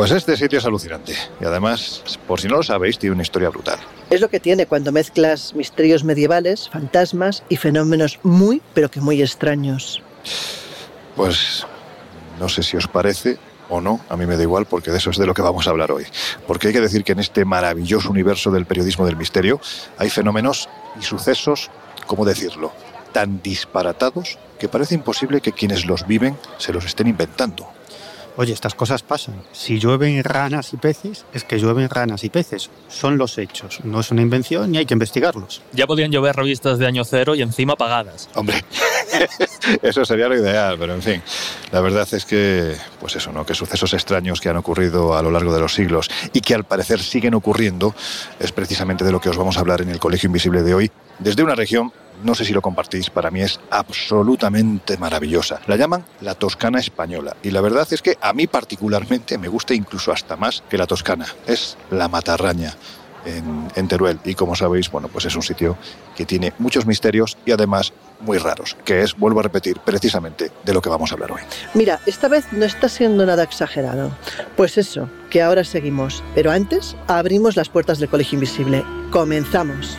Pues este sitio es alucinante y además, por si no lo sabéis, tiene una historia brutal. Es lo que tiene cuando mezclas misterios medievales, fantasmas y fenómenos muy, pero que muy extraños. Pues no sé si os parece o no, a mí me da igual porque de eso es de lo que vamos a hablar hoy. Porque hay que decir que en este maravilloso universo del periodismo del misterio hay fenómenos y sucesos, ¿cómo decirlo?, tan disparatados que parece imposible que quienes los viven se los estén inventando. Oye, estas cosas pasan. Si llueven ranas y peces, es que llueven ranas y peces. Son los hechos. No es una invención ni hay que investigarlos. Ya podían llover revistas de año cero y encima pagadas. Hombre, eso sería lo ideal, pero en fin, la verdad es que, pues eso, ¿no? Que sucesos extraños que han ocurrido a lo largo de los siglos y que al parecer siguen ocurriendo es precisamente de lo que os vamos a hablar en el Colegio Invisible de hoy, desde una región no sé si lo compartís, para mí es absolutamente maravillosa. La llaman la Toscana española y la verdad es que a mí particularmente me gusta incluso hasta más que la Toscana. Es la Matarraña. En, Teruel y como sabéis, bueno, pues es un sitio que tiene muchos misterios y además muy raros, que es, vuelvo a repetir, precisamente de lo que vamos a hablar hoy. Mira, esta vez no está siendo nada exagerado. Pues eso, que ahora seguimos, pero antes abrimos las puertas del Colegio Invisible. Comenzamos.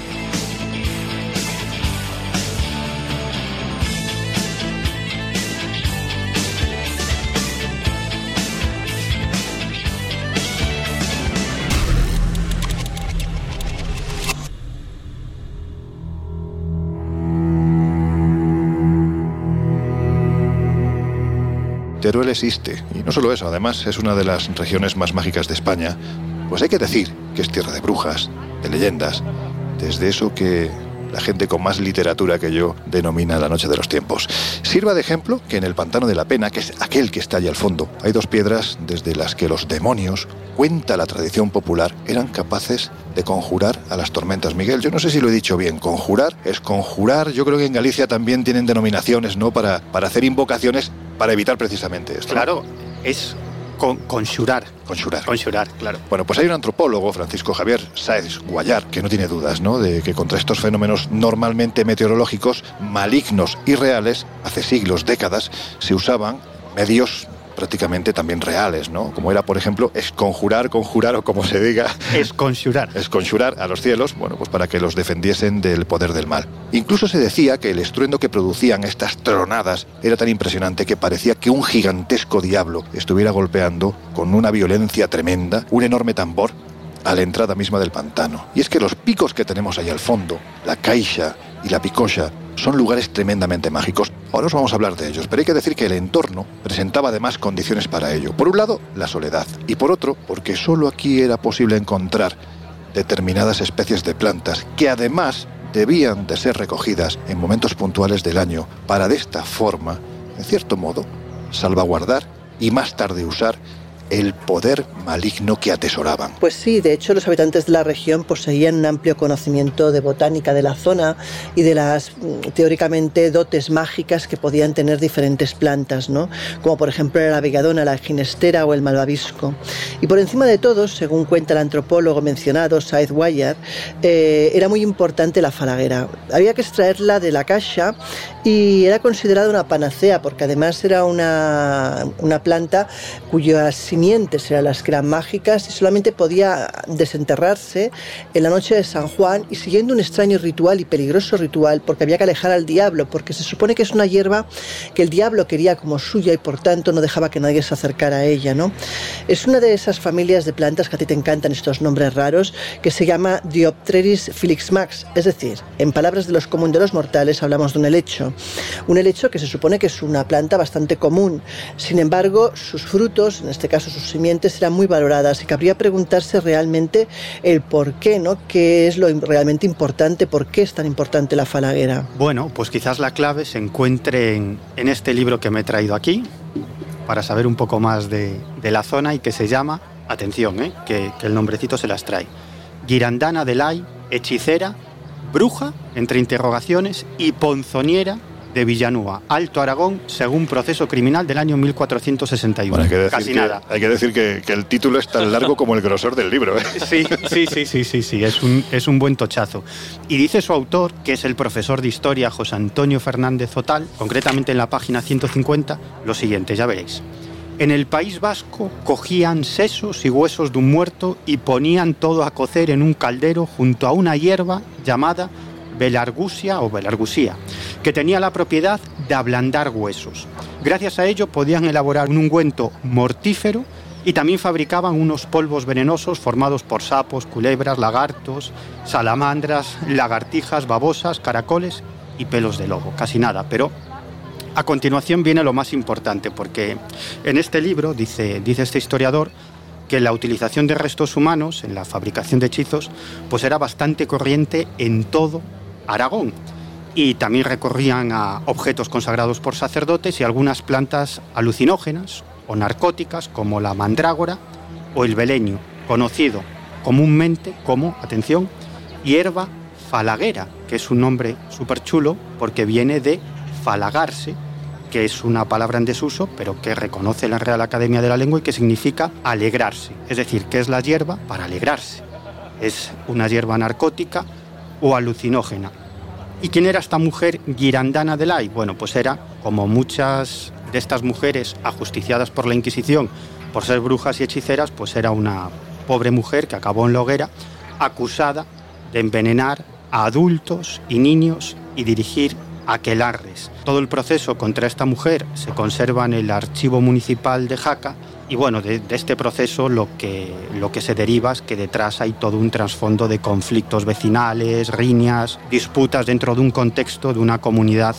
Teruel existe, y no solo eso, además es una de las regiones más mágicas de España, pues hay que decir que es tierra de brujas, de leyendas, desde eso que la gente con más literatura que yo denomina la noche de los tiempos. Sirva de ejemplo que en el pantano de la pena, que es aquel que está allá al fondo, hay dos piedras desde las que los demonios, cuenta la tradición popular, eran capaces de conjurar a las tormentas. Miguel, yo no sé si lo he dicho bien, conjurar es conjurar, yo creo que en Galicia también tienen denominaciones, ¿no? Para, para hacer invocaciones para evitar precisamente esto. Claro, es con, conjurar. Conjurar. Conjurar, claro. Bueno, pues hay un antropólogo, Francisco Javier Sáez Guayar, que no tiene dudas, ¿no? De que contra estos fenómenos normalmente meteorológicos, malignos y reales, hace siglos, décadas, se usaban medios prácticamente también reales, ¿no? Como era, por ejemplo, esconjurar, conjurar o como se diga. Esconjurar. Esconjurar a los cielos, bueno, pues para que los defendiesen del poder del mal. Incluso se decía que el estruendo que producían estas tronadas era tan impresionante que parecía que un gigantesco diablo estuviera golpeando con una violencia tremenda un enorme tambor a la entrada misma del pantano. Y es que los picos que tenemos ahí al fondo, la caixa y la picocha, son lugares tremendamente mágicos. Ahora os vamos a hablar de ellos, pero hay que decir que el entorno presentaba además condiciones para ello. Por un lado, la soledad, y por otro, porque solo aquí era posible encontrar determinadas especies de plantas que además debían de ser recogidas en momentos puntuales del año para de esta forma, en cierto modo, salvaguardar y más tarde usar el poder maligno que atesoraban. Pues sí, de hecho los habitantes de la región poseían un amplio conocimiento de botánica de la zona y de las mm, teóricamente dotes mágicas que podían tener diferentes plantas, ¿no? como por ejemplo la vegadona, la ginestera o el malvavisco. Y por encima de todo, según cuenta el antropólogo mencionado, Said Wayar, eh, era muy importante la falaguera. Había que extraerla de la caja y era considerada una panacea porque además era una, una planta cuya eran las que eran mágicas y solamente podía desenterrarse en la noche de San Juan y siguiendo un extraño ritual y peligroso ritual porque había que alejar al diablo, porque se supone que es una hierba que el diablo quería como suya y por tanto no dejaba que nadie se acercara a ella, ¿no? Es una de esas familias de plantas que a ti te encantan estos nombres raros, que se llama Diopteris Max, es decir, en palabras de los comunes de los mortales hablamos de un helecho. Un helecho que se supone que es una planta bastante común. Sin embargo, sus frutos, en este caso sus simientes, eran muy valoradas y cabría preguntarse realmente el por qué, ¿no? ¿Qué es lo realmente importante? ¿Por qué es tan importante la falaguera? Bueno, pues quizás la clave se encuentre en, este libro que me he traído aquí, para saber un poco más de, la zona y que se llama, atención, ¿eh? que, que el nombrecito se las trae, Girandana de Lai, hechicera, bruja, entre interrogaciones, y ponzoniera de Villanúa, Alto Aragón, según proceso criminal del año 1461. Casi nada. Hay que decir que, el título es tan largo como el grosor del libro. ¿eh? Sí, sí, sí, sí, sí, sí, es un, es un buen tochazo. Y dice su autor, que es el profesor de historia José Antonio Fernández Zotal, concretamente en la página 150, lo siguiente, ya veréis. En el País Vasco cogían sesos y huesos de un muerto y ponían todo a cocer en un caldero junto a una hierba llamada belargusia o belargusía, que tenía la propiedad de ablandar huesos. Gracias a ello podían elaborar un ungüento mortífero y también fabricaban unos polvos venenosos formados por sapos, culebras, lagartos, salamandras, lagartijas, babosas, caracoles y pelos de lobo. Casi nada, pero a continuación viene lo más importante, porque en este libro dice, dice este historiador que la utilización de restos humanos en la fabricación de hechizos pues era bastante corriente en todo Aragón y también recorrían a objetos consagrados por sacerdotes y algunas plantas alucinógenas o narcóticas como la mandrágora o el beleño, conocido comúnmente como, atención, hierba falaguera, que es un nombre súper chulo porque viene de falagarse, que es una palabra en desuso, pero que reconoce la Real Academia de la Lengua y que significa alegrarse. Es decir, que es la hierba para alegrarse. Es una hierba narcótica o alucinógena. ¿Y quién era esta mujer Girandana de Lai? Bueno, pues era, como muchas de estas mujeres ajusticiadas por la Inquisición por ser brujas y hechiceras, pues era una pobre mujer que acabó en la hoguera acusada de envenenar a adultos y niños y dirigir aquelarres. Todo el proceso contra esta mujer se conserva en el archivo municipal de Jaca y bueno, de, este proceso lo que, lo que se deriva es que detrás hay todo un trasfondo de conflictos vecinales, riñas, disputas dentro de un contexto de una comunidad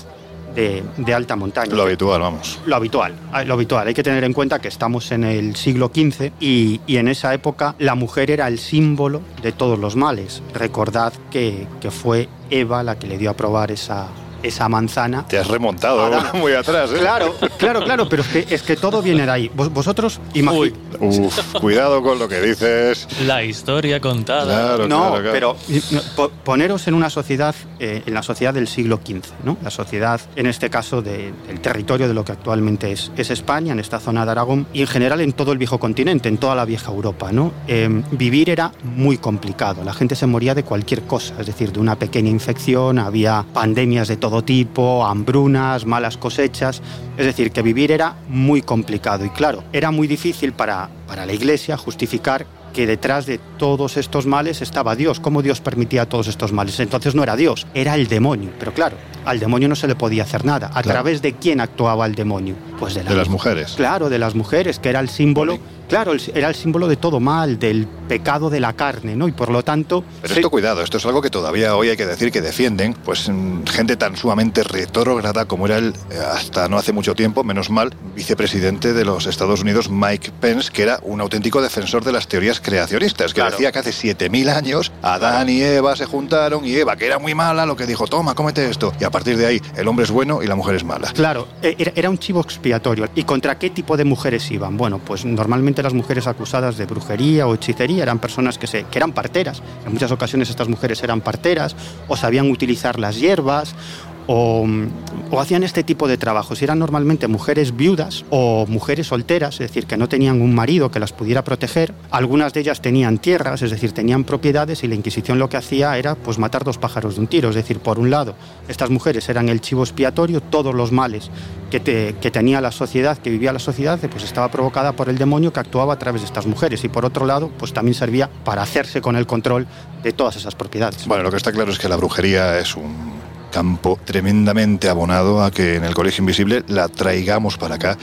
de, alta montaña. Lo habitual, vamos. Lo habitual, ah, lo habitual. Hay que tener en cuenta que estamos en el siglo XV y, y en esa época la mujer era el símbolo de todos los males. Recordad que, que fue Eva la que le dio a probar esa, esa manzana. Te has remontado muy atrás, ¿eh? Claro, claro, claro, pero es que, es que todo viene de ahí. vosotros imagináis. cuidado con lo que dices. La historia contada. Claro, no, pero poneros en una sociedad, eh, en la sociedad del siglo XV, ¿no? La sociedad, en este caso, del territorio de lo que actualmente es, es España, en esta zona de Aragón, y en general en todo el viejo continente, en toda la vieja Europa, ¿no? Em, vivir era muy complicado. La gente se moría de cualquier cosa, es decir, de una pequeña infección, había pandemias de todo tipo, hambrunas, malas cosechas. Es decir, que vivir era muy complicado y claro, era muy difícil para, para la iglesia justificar que detrás de todos estos males estaba Dios. ¿Cómo Dios permitía todos estos males? Entonces no era Dios, era el demonio. Pero claro, al demonio no se le podía hacer nada. ¿A través de quién actuaba el demonio? Pues de, las mujeres. Claro, de las mujeres, que era el símbolo Claro, era el símbolo de todo mal, del pecado de la carne, ¿no? Y por lo tanto... Pero esto, cuidado, esto es algo que todavía hoy hay que decir que defienden, pues mm, gente tan sumamente retrógrada como era el, eh, hasta no hace mucho tiempo, menos mal, vicepresidente de los Estados Unidos, Mike Pence, que era un auténtico defensor de las teorías creacionistas, que decía que hace 7.000 años Adán y Eva se juntaron y Eva, que era muy mala, lo que dijo, toma, cómete esto. Y a partir de ahí, el hombre es bueno y la mujer es mala. Claro, e, era un chivo expiatorio. ¿Y contra qué tipo de mujeres iban? Bueno, pues normalmente las mujeres acusadas de brujería o hechicería eran personas que, se, que eran parteras. En muchas ocasiones estas mujeres eran parteras o sabían utilizar las hierbas o, hacían este tipo de trabajos. Eran normalmente mujeres viudas o mujeres solteras, es decir, que no tenían un marido que las pudiera proteger. Algunas de ellas tenían tierras, es decir, tenían propiedades y la Inquisición lo que hacía era pues matar dos pájaros de un tiro. Es decir, por un lado, estas mujeres eran el chivo expiatorio, todos los males que, que tenía la sociedad, que vivía la sociedad, pues estaba provocada por el demonio que actuaba a través de estas mujeres. Y por otro lado, pues también servía para hacerse con el control de todas esas propiedades. Bueno, lo que está claro es que la brujería es un campo tremendamente abonado a que en el Colegio Invisible la traigamos para acá.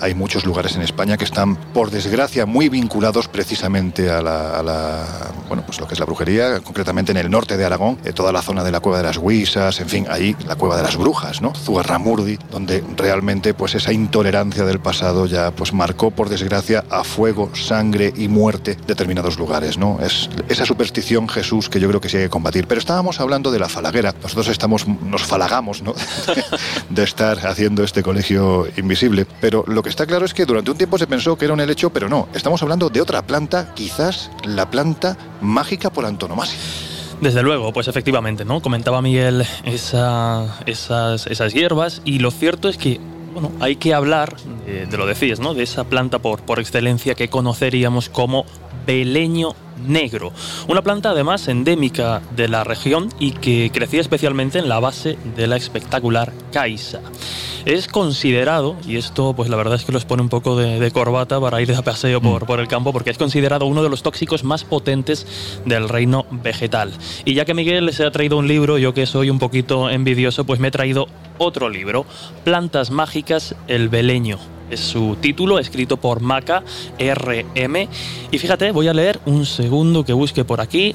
Hay muchos lugares en España que están, por desgracia, muy vinculados precisamente a la, bueno, pues lo que es la brujería, concretamente en el norte de Aragón, eh, toda la zona de la Cueva de las Huisas, en fin, ahí la Cueva de las Brujas, ¿no? Zugarramurdi, donde realmente pues esa intolerancia del pasado ya pues marcó, por desgracia, a fuego, sangre y muerte determinados lugares, ¿no? Es esa superstición, Jesús, que yo creo que sí hay que combatir. Pero estábamos hablando de la falaguera. Nosotros estamos nos falagamos ¿no? de estar haciendo este colegio invisible. Pero lo que está claro es que durante un tiempo se pensó que era un helecho, pero no. Estamos hablando de otra planta, quizás la planta mágica por antonomasia. Desde luego, pues efectivamente, ¿no? Comentaba Miguel esa, esas, esas hierbas y lo cierto es que bueno, hay que hablar, de, lo decías, ¿no? De esa planta por, por excelencia que conoceríamos como beleño negro, una planta además endémica de la región y que crecía especialmente en la base de la espectacular caixa. Es considerado, y esto pues la verdad es que los pone un poco de, corbata para ir de paseo por, mm. por el campo, porque es considerado uno de los tóxicos más potentes del reino vegetal. Y ya que Miguel les ha traído un libro, yo que soy un poquito envidioso, pues me he traído otro libro, Plantas Mágicas, el Beleño, es su título, escrito por Maca RM. Y fíjate, voy a leer un segundo que busque por aquí,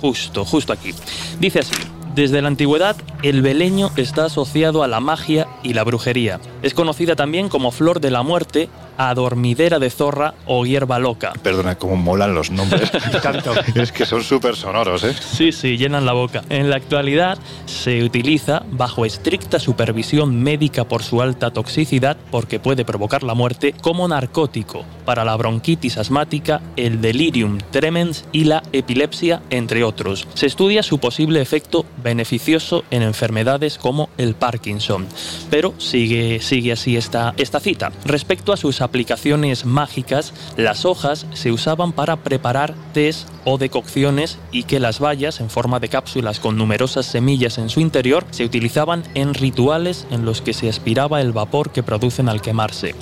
justo, justo aquí. Dice así. Desde la antigüedad, el beleño está asociado a la magia y la brujería. Es conocida también como flor de la muerte adormidera de zorra o hierba loca. Perdona, cómo molan los nombres. es que son súper sonoros, ¿eh? Sí, sí, llenan la boca. En la actualidad se utiliza bajo estricta supervisión médica por su alta toxicidad, porque puede provocar la muerte, como narcótico para la bronquitis asmática, el delirium tremens y la epilepsia, entre otros. Se estudia su posible efecto beneficioso en enfermedades como el Parkinson. Pero sigue, sigue así esta, esta cita. Respecto a sus aplicaciones mágicas, las hojas se usaban para preparar tés o decocciones y que las bayas, en forma de cápsulas con numerosas semillas en su interior, se utilizaban en rituales en los que se aspiraba el vapor que producen al quemarse.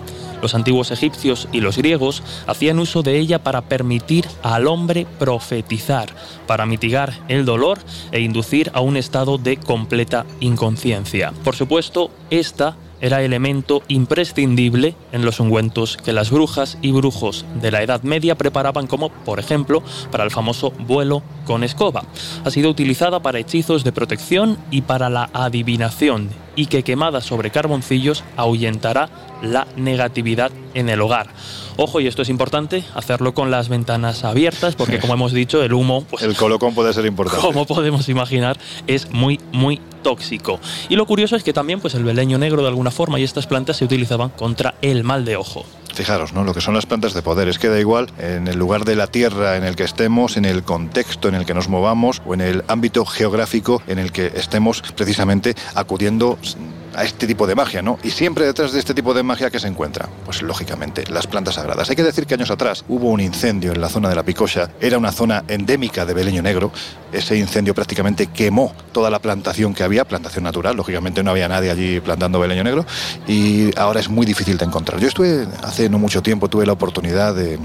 Los antiguos egipcios y los griegos hacían uso de ella para permitir al hombre profetizar, para mitigar el dolor e inducir a un estado de completa inconsciencia. Por supuesto, esta era elemento imprescindible en los ungüentos que las brujas y brujos de la Edad Media preparaban como, por ejemplo, para el famoso vuelo con escoba. Ha sido utilizada para hechizos de protección y para la adivinación y que quemada sobre carboncillos ahuyentará la negatividad en el hogar. Ojo, y esto es importante, hacerlo con las ventanas abiertas, porque como hemos dicho, el humo... Pues, el colocón puede ser importante. Como podemos imaginar, es muy, muy tóxico. Y lo curioso es que también pues, el beleño negro de alguna forma y estas plantas se utilizaban contra el mal de ojo. Fijaros, ¿no? Lo que son las plantas de poder. Es que da igual en el lugar de la tierra en el que estemos, en el contexto en el que nos movamos o en el ámbito geográfico en el que estemos precisamente acudiendo a este tipo de magia, ¿no? Y siempre detrás de este tipo de magia que se encuentra, pues lógicamente, las plantas sagradas. Hay que decir que años atrás hubo un incendio en la zona de la Picocha, era una zona endémica de Beleño Negro, ese incendio prácticamente quemó toda la plantación que había, plantación natural, lógicamente no había nadie allí plantando Beleño Negro, y ahora es muy difícil de encontrar. Yo estuve, hace no mucho tiempo, tuve la oportunidad de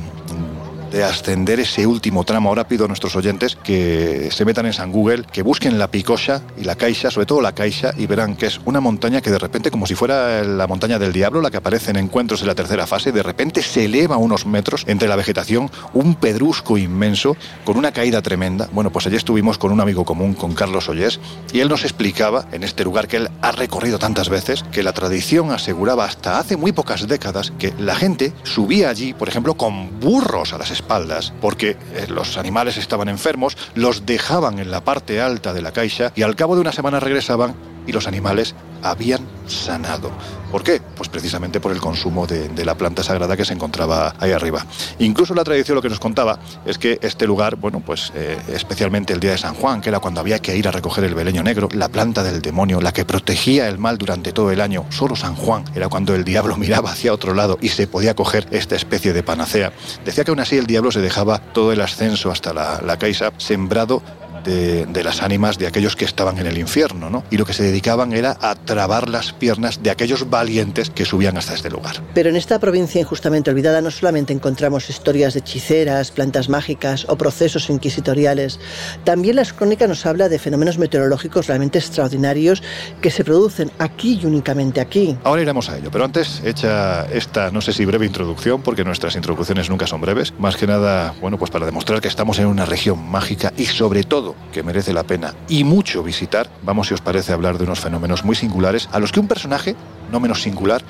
de ascender ese último tramo. Ahora pido a nuestros oyentes que se metan en San Google, que busquen la Picosa y la Caixa, sobre todo la Caixa, y verán que es una montaña que de repente, como si fuera la montaña del diablo, la que aparece en encuentros en la tercera fase, de repente se eleva unos metros entre la vegetación, un pedrusco inmenso, con una caída tremenda. Bueno, pues allí estuvimos con un amigo común, con Carlos Ollés, y él nos explicaba, en este lugar que él ha recorrido tantas veces, que la tradición aseguraba hasta hace muy pocas décadas que la gente subía allí, por ejemplo, con burros a las espaldas, porque eh, los animales estaban enfermos, los dejaban en la parte alta de la caixa y al cabo de una semana regresaban y los animales habían sanado. ¿Por qué? Pues precisamente por el consumo de, la planta sagrada que se encontraba ahí arriba. Incluso la tradición lo que nos contaba es que este lugar, bueno, pues eh, especialmente el día de San Juan, que era cuando había que ir a recoger el beleño negro, la planta del demonio, la que protegía el mal durante todo el año, solo San Juan era cuando el diablo miraba hacia otro lado y se podía coger esta especie de panacea. Decía que aún así el diablo se dejaba todo el ascenso hasta la, la Caixa sembrado de, las ánimas de aquellos que estaban en el infierno, ¿no? Y lo que se dedicaban era a trabar las piernas de aquellos valientes que subían hasta este lugar. Pero en esta provincia injustamente olvidada no solamente encontramos historias de hechiceras, plantas mágicas o procesos inquisitoriales, también las crónicas nos habla de fenómenos meteorológicos realmente extraordinarios que se producen aquí y únicamente aquí. Ahora iremos a ello, pero antes hecha esta, no sé si breve introducción, porque nuestras introducciones nunca son breves, más que nada, bueno, pues para demostrar que estamos en una región mágica y sobre todo que merece la pena y mucho visitar, vamos si os parece hablar de unos fenómenos muy singulares a los que un personaje, no menos singular,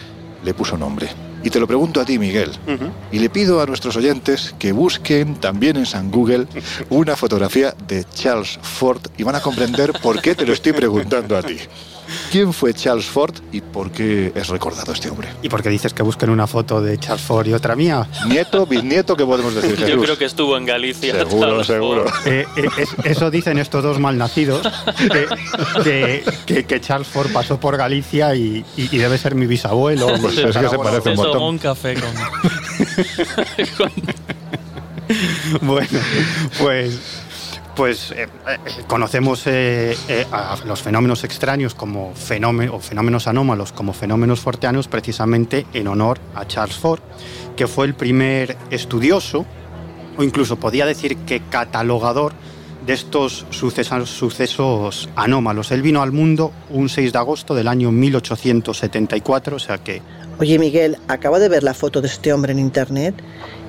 le puso nombre. Y te lo pregunto a ti, Miguel. Y le pido a nuestros oyentes que busquen también en San Google una fotografía de Charles Ford y van a comprender por qué te lo estoy preguntando a ti. ¿Quién fue Charles Ford y por qué es recordado este hombre? ¿Y por qué dices que busquen una foto de Charles Ford y otra mía? Nieto, bisnieto, ¿qué podemos decir? Yo creo que estuvo en Galicia. Seguro, seguro. Eh, eh, eso dicen estos dos malnacidos, que, que, Charles Ford pasó por Galicia y, debe ser mi bisabuelo. Pues es que se parece un montón. un café con... bueno, pues pues eh, eh, conocemos eh, a los fenómenos extraños como o fenómenos anómalos como fenómenos forteanos precisamente en honor a Charles Ford, que fue el primer estudioso, o incluso podía decir que catalogador de estos sucesos, sucesos anómalos. Él vino al mundo un 6 de agosto del año 1874, o sea que... Oye Miguel, acabo de ver la foto de este hombre en internet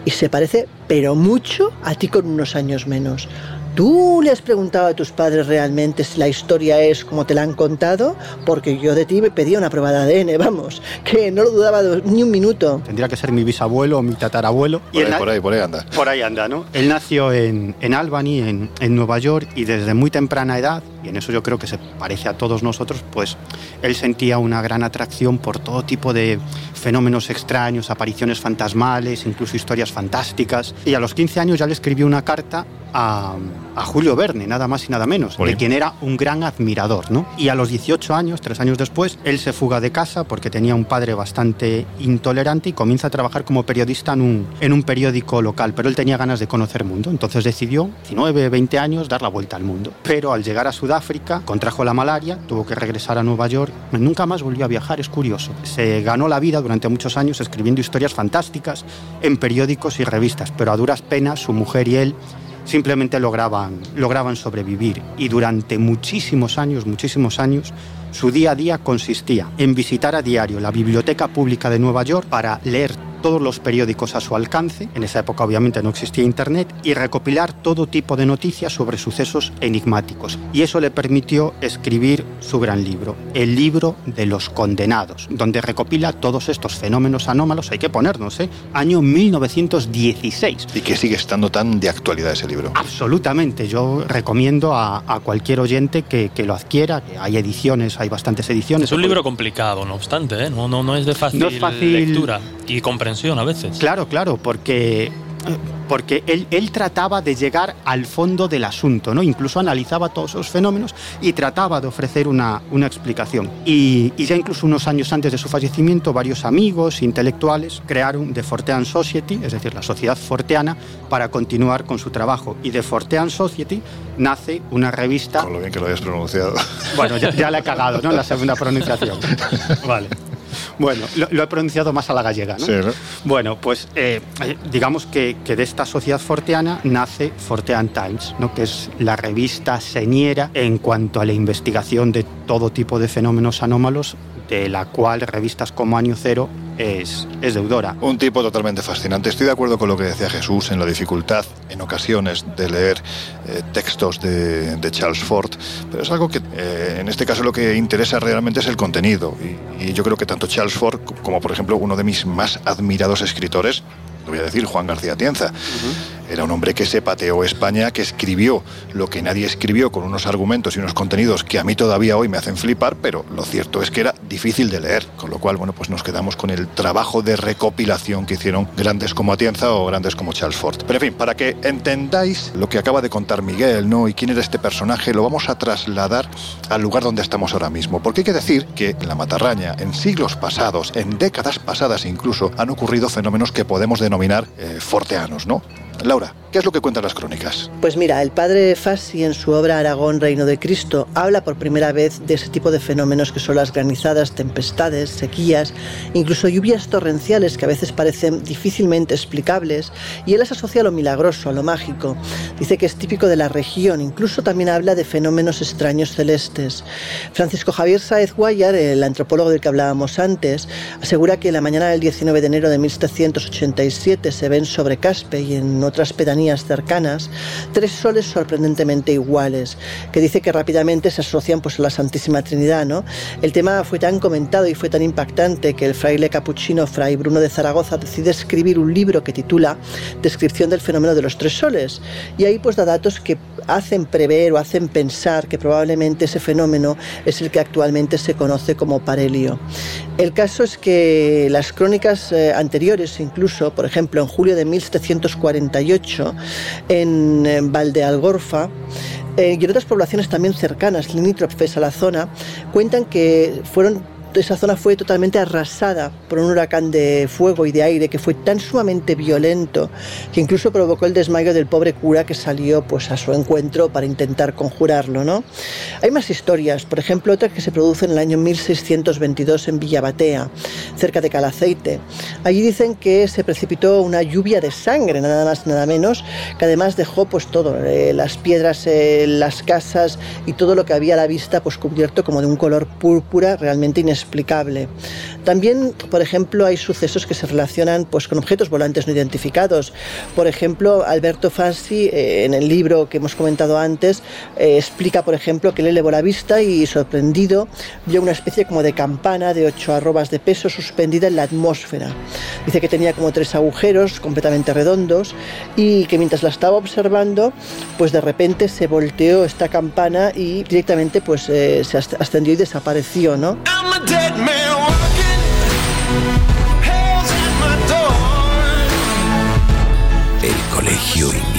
y se parece, pero mucho, a ti con unos años menos. ¿Tú le has preguntado a tus padres realmente si la historia es como te la han contado? Porque yo de ti me pedía una prueba de ADN, vamos, que no lo dudaba ni un minuto. Tendría que ser mi bisabuelo o mi tatarabuelo. Por, ahí, por ahí, por ahí anda. Por ahí anda, ¿no? Él nació en, en Albany, en, en Nueva York, y desde muy temprana edad, y en eso yo creo que se parece a todos nosotros, pues él sentía una gran atracción por todo tipo de fenómenos extraños, apariciones fantasmales, incluso historias fantásticas. Y a los 15 años ya le escribió una carta a, Julio Verne, nada más y nada menos, de quien era un gran admirador. ¿no? Y a los 18 años, tres años después, él se fuga de casa porque tenía un padre bastante intolerante y comienza a trabajar como periodista en un, en un periódico local, pero él tenía ganas de conocer mundo, entonces decidió, 19, 20 años, dar la vuelta al mundo. Pero al llegar a Sudáfrica, contrajo la malaria, tuvo que regresar a Nueva York, nunca más volvió a viajar, es curioso. Se ganó la vida durante muchos años escribiendo historias fantásticas en periódicos y revistas, pero a duras penas su mujer y él simplemente lograban, lograban sobrevivir. Y durante muchísimos años, muchísimos años, su día a día consistía en visitar a diario la Biblioteca Pública de Nueva York para leer todos los periódicos a su alcance, en esa época obviamente no existía Internet, y recopilar todo tipo de noticias sobre sucesos enigmáticos. Y eso le permitió escribir su gran libro, El libro de los condenados, donde recopila todos estos fenómenos anómalos, hay que ponernos, ¿eh? Año 1916. ¿Y que sigue estando tan de actualidad ese libro? Absolutamente, yo recomiendo a, cualquier oyente que, lo adquiera, que hay ediciones, hay bastantes ediciones. Es un libro complicado, no obstante, ¿eh? no, no, no es de fácil, es fácil lectura y comprensión a veces. Claro, claro, porque porque él, él, trataba de llegar al fondo del asunto, ¿no? Incluso analizaba todos esos fenómenos y trataba de ofrecer una, una explicación. Y, y, ya incluso unos años antes de su fallecimiento, varios amigos intelectuales crearon The Fortean Society, es decir, la sociedad forteana, para continuar con su trabajo. Y The Fortean Society nace una revista... Con lo bien que lo hayas pronunciado. Bueno, ya, ya la he cagado, ¿no? La segunda pronunciación. Vale. Bueno, lo, he pronunciado más a la gallega, ¿no? Sí, ¿no? Bueno, pues eh, digamos que, de esta sociedad forteana nace Fortean Times, ¿no? que es la revista señera en cuanto a la investigación de todo tipo de fenómenos anómalos de la cual revistas como Año Cero es, es, deudora. Un tipo totalmente fascinante. Estoy de acuerdo con lo que decía Jesús en la dificultad en ocasiones de leer eh, textos de, Charles Ford, pero es algo que eh, en este caso lo que interesa realmente es el contenido. Y, yo creo que tanto Charles Ford como por ejemplo uno de mis más admirados escritores, voy a decir, Juan García Tienza, Era un hombre que se pateó España, que escribió lo que nadie escribió con unos argumentos y unos contenidos que a mí todavía hoy me hacen flipar, pero lo cierto es que era difícil de leer, con lo cual, bueno, pues nos quedamos con el trabajo de recopilación que hicieron grandes como Atienza o grandes como Charles Ford. Pero en fin, para que entendáis lo que acaba de contar Miguel, ¿no? Y quién era este personaje, lo vamos a trasladar al lugar donde estamos ahora mismo. Porque hay que decir que en la Matarraña, en siglos pasados, en décadas pasadas incluso, han ocurrido fenómenos que podemos denominar eh, forteanos, ¿no? Laura, ¿qué es lo que cuentan las crónicas? Pues mira, el padre Fassi en su obra Aragón, Reino de Cristo, habla por primera vez de ese tipo de fenómenos que son las granizadas, tempestades, sequías, incluso lluvias torrenciales que a veces parecen difícilmente explicables, y él las asocia a lo milagroso, a lo mágico. Dice que es típico de la región, incluso también habla de fenómenos extraños celestes. Francisco Javier Saez Guayar, el antropólogo del que hablábamos antes, asegura que la mañana del 19 de enero de 1787 se ven sobre Caspe y en otras pedanías cercanas, tres soles sorprendentemente iguales, que dice que rápidamente se asocian pues, a la Santísima Trinidad. ¿no? El tema fue tan comentado y fue tan impactante que el fraile capuchino Fray Bruno de Zaragoza decide escribir un libro que titula Descripción del fenómeno de los tres soles. Y ahí pues da datos que hacen prever o hacen pensar que probablemente ese fenómeno es el que actualmente se conoce como parelio. El caso es que las crónicas eh, anteriores, incluso, por ejemplo, en julio de 1748, en Valdealgorfa, eh, y en otras poblaciones también cercanas, limítrofes a la zona, cuentan que fueron esa zona fue totalmente arrasada por un huracán de fuego y de aire que fue tan sumamente violento que incluso provocó el desmayo del pobre cura que salió pues a su encuentro para intentar conjurarlo, ¿no? Hay más historias, por ejemplo, otra que se produce en el año 1622 en Villabatea, cerca de Calaceite. Allí dicen que se precipitó una lluvia de sangre, nada más nada menos, que además dejó pues todo, eh, las piedras, eh, las casas y todo lo que había a la vista pues cubierto como de un color púrpura realmente inexplicable explicable. También, por ejemplo, hay sucesos que se relacionan pues, con objetos volantes no identificados. Por ejemplo, Alberto Fassi, eh, en el libro que hemos comentado antes, eh, explica, por ejemplo, que le elevó la vista y, sorprendido, vio una especie como de campana de ocho arrobas de peso suspendida en la atmósfera. Dice que tenía como tres agujeros completamente redondos y que mientras la estaba observando, pues de repente se volteó esta campana y directamente pues eh, se ascendió y desapareció, ¿no? El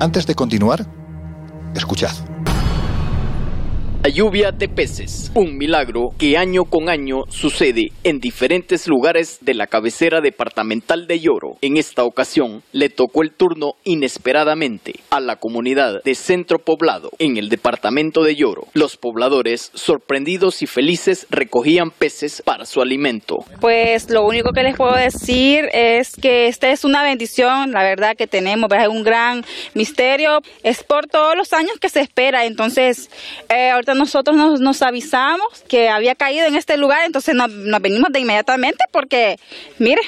Antes de continuar, escuchad. Lluvia de peces, un milagro que año con año sucede en diferentes lugares de la cabecera departamental de Lloro. En esta ocasión le tocó el turno inesperadamente a la comunidad de Centro Poblado en el departamento de Lloro. Los pobladores, sorprendidos y felices, recogían peces para su alimento. Pues lo único que les puedo decir es que esta es una bendición, la verdad que tenemos, es un gran misterio, es por todos los años que se espera, entonces eh, nosotros nos, avisamos que había caído en este lugar, entonces nos, nos venimos de inmediatamente porque, mire.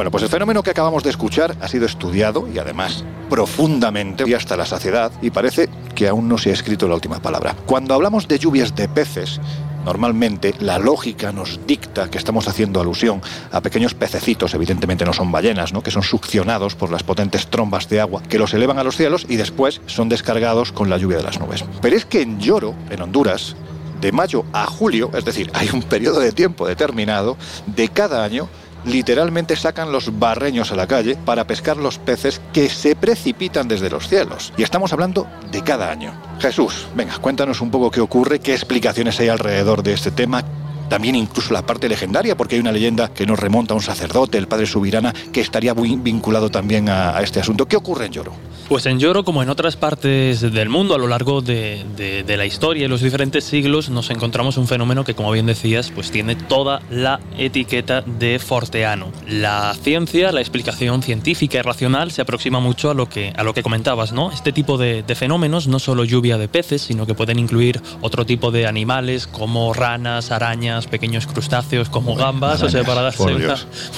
Bueno, pues el fenómeno que acabamos de escuchar ha sido estudiado y además profundamente y hasta la saciedad y parece que aún no se ha escrito la última palabra. Cuando hablamos de lluvias de peces, Normalmente la lógica nos dicta que estamos haciendo alusión a pequeños pececitos, evidentemente no son ballenas, ¿no? que son succionados por las potentes trombas de agua que los elevan a los cielos y después son descargados con la lluvia de las nubes. Pero es que en Lloro, en Honduras, de mayo a julio, es decir, hay un periodo de tiempo determinado, de cada año literalmente sacan los barreños a la calle para pescar los peces que se precipitan desde los cielos. Y estamos hablando de cada año. Jesús, venga, cuéntanos un poco qué ocurre, qué explicaciones hay alrededor de este tema, también incluso la parte legendaria, porque hay una leyenda que nos remonta a un sacerdote, el padre Subirana, que estaría muy vinculado también a, a este asunto. ¿Qué ocurre en Lloro? Pues en Lloro, como en otras partes del mundo a lo largo de, de, la historia y los diferentes siglos, nos encontramos un fenómeno que, como bien decías, pues tiene toda la etiqueta de forteano. La ciencia, la explicación científica y racional se aproxima mucho a lo que, a lo que comentabas, ¿no? Este tipo de, de fenómenos, no solo lluvia de peces, sino que pueden incluir otro tipo de animales como ranas, arañas, pequeños crustáceos como gambas, o sea, para darse.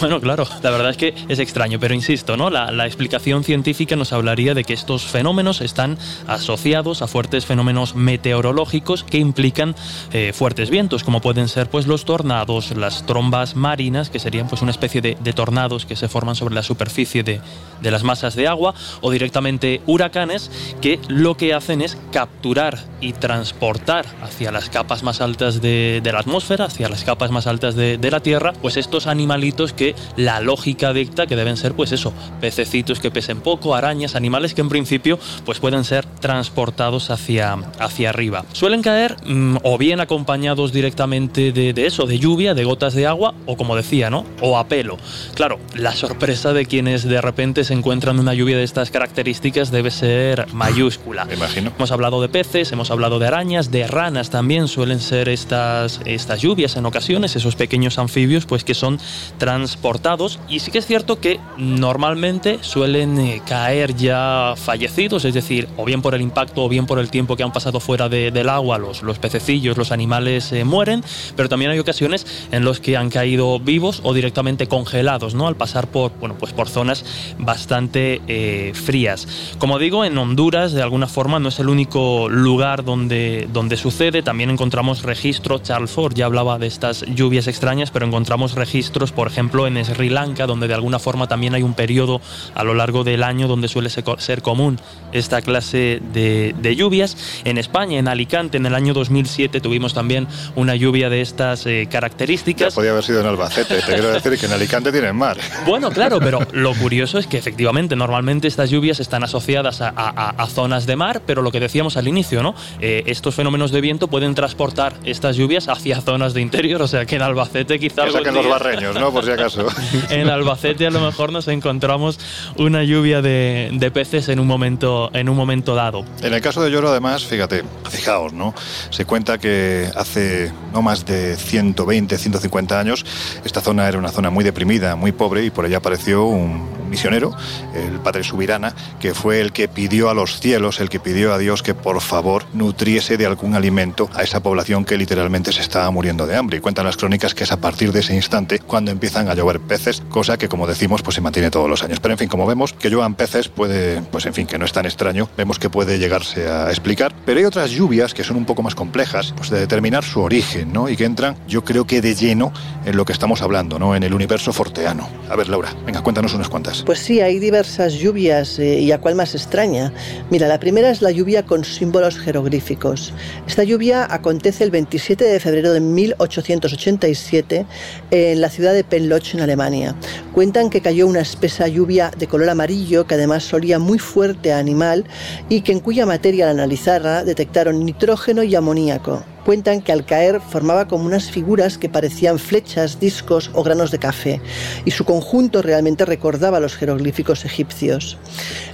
Bueno, claro, la verdad es que es extraño, pero insisto, ¿no? La, la explicación científica nos hablaría de que estos fenómenos están asociados a fuertes fenómenos meteorológicos que implican eh, fuertes vientos, como pueden ser pues, los tornados, las trombas marinas, que serían pues, una especie de, tornados que se forman sobre la superficie de, de las masas de agua, o directamente huracanes, que lo que hacen es capturar y transportar hacia las capas más altas de, de la atmósfera, hacia las capas más altas de, de, la Tierra, pues estos animalitos que la lógica dicta que deben ser, pues eso, pececitos que pesen poco, arañas, animales que en principio pues pueden ser transportados hacia, hacia arriba. Suelen caer mm, o bien acompañados directamente de, de, eso, de lluvia, de gotas de agua, o como decía, ¿no? O a pelo. Claro, la sorpresa de quienes de repente se encuentran una lluvia de estas características debe ser mayúscula. Me imagino. Hemos hablado de peces, hemos hablado de arañas, de ranas también suelen ser estas, estas lluvias en ocasiones, esos pequeños anfibios pues que son transportados y sí que es cierto que normalmente suelen eh, caer ya fallecidos, es decir, o bien por el impacto o bien por el tiempo que han pasado fuera del agua, los, los pececillos, los animales eh, mueren, pero también hay ocasiones en los que han caído vivos o directamente congelados, ¿no? Al pasar por, bueno, pues por zonas bastante eh, frías. Como digo, en Honduras, de alguna forma, no es el único lugar donde, donde sucede, también encontramos registros, Charles Ford ya hablaba de estas lluvias extrañas, pero encontramos registros, por ejemplo, en Sri Lanka, donde de alguna forma también hay un periodo a lo largo del año donde suele ser ser común esta clase de, de, lluvias. En España, en Alicante, en el año 2007 tuvimos también una lluvia de estas eh, características. Ya podía haber sido en Albacete, te quiero decir que en Alicante tienen mar. Bueno, claro, pero lo curioso es que efectivamente normalmente estas lluvias están asociadas a, a, a zonas de mar, pero lo que decíamos al inicio, ¿no? Eh, estos fenómenos de viento pueden transportar estas lluvias hacia zonas de interior, o sea que en Albacete quizás... Que saquen los barreños, ¿no? Por si acaso. en Albacete a lo mejor nos encontramos una lluvia de, de peces en un momento, en un momento dado. En el caso de Lloro, además, fíjate, fijaos, ¿no? Se cuenta que hace no más de 120, 150 años, esta zona era una zona muy deprimida, muy pobre, y por allá apareció un misionero, el padre Subirana, que fue el que pidió a los cielos, el que pidió a Dios que por favor nutriese de algún alimento a esa población que literalmente se estaba muriendo de hambre. Y cuentan las crónicas que es a partir de ese instante cuando empiezan a llover peces, cosa que como decimos pues se mantiene todos los años. Pero en fin, como vemos que lluevan peces puede pues en fin, que no es tan extraño, vemos que puede llegarse a explicar. Pero hay otras lluvias que son un poco más complejas, pues de determinar su origen, ¿no? Y que entran, yo creo que de lleno en lo que estamos hablando, ¿no? En el universo forteano. A ver, Laura, venga, cuéntanos unas cuantas. Pues sí, hay diversas lluvias eh, y a cuál más extraña. Mira, la primera es la lluvia con símbolos jeroglíficos. Esta lluvia acontece el 27 de febrero de 1887 en la ciudad de Penloch, en Alemania. Cuentan que cayó una espesa lluvia de color amarillo que además solía muy fuerte a animal y que en cuya materia al analizarla detectaron nitrógeno y amoníaco cuentan que al caer formaba como unas figuras que parecían flechas, discos o granos de café, y su conjunto realmente recordaba los jeroglíficos egipcios.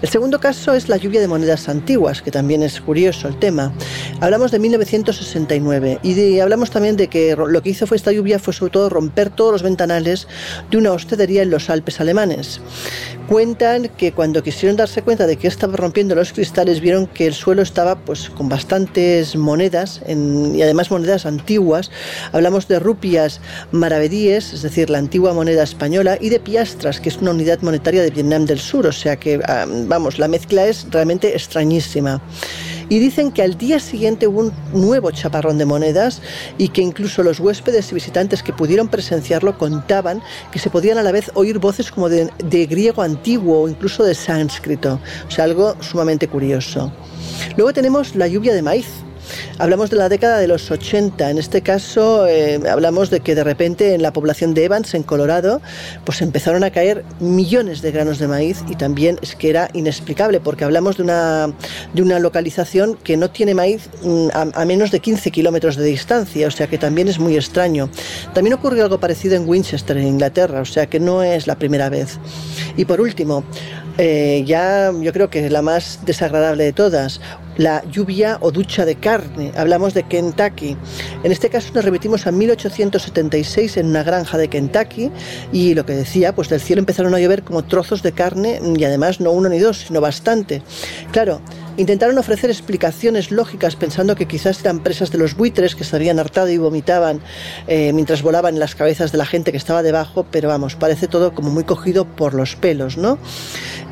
El segundo caso es la lluvia de monedas antiguas, que también es curioso el tema. Hablamos de 1969 y hablamos también de que lo que hizo fue esta lluvia fue sobre todo romper todos los ventanales de una hospedería en los Alpes alemanes. Cuentan que cuando quisieron darse cuenta de que estaba rompiendo los cristales vieron que el suelo estaba pues con bastantes monedas y además monedas antiguas. Hablamos de rupias maravedíes, es decir, la antigua moneda española, y de piastras, que es una unidad monetaria de Vietnam del Sur. O sea que, ah, vamos, la mezcla es realmente extrañísima y dicen que al día siguiente hubo un nuevo chaparrón de monedas y que incluso los huéspedes y visitantes que pudieron presenciarlo contaban que se podían a la vez oír voces como de, de griego antiguo o incluso de sánscrito, o sea, algo sumamente curioso. Luego tenemos la lluvia de maíz, Hablamos de la década de los 80. En este caso eh, hablamos de que de repente en la población de Evans, en Colorado, pues empezaron a caer millones de granos de maíz y también es que era inexplicable porque hablamos de una, de una localización que no tiene maíz mm, a, a menos de 15 kilómetros de distancia, o sea que también es muy extraño. También ocurrió algo parecido en Winchester, en Inglaterra, o sea que no es la primera vez. Y por último, eh, ya yo creo que la más desagradable de todas, la lluvia o ducha de carne. Hablamos de Kentucky. En este caso nos remitimos a 1876 en una granja de Kentucky y lo que decía, pues del cielo empezaron a llover como trozos de carne y además no uno ni dos, sino bastante. Claro, Intentaron ofrecer explicaciones lógicas pensando que quizás eran presas de los buitres que se habían hartado y vomitaban eh, mientras volaban en las cabezas de la gente que estaba debajo, pero vamos, parece todo como muy cogido por los pelos, ¿no?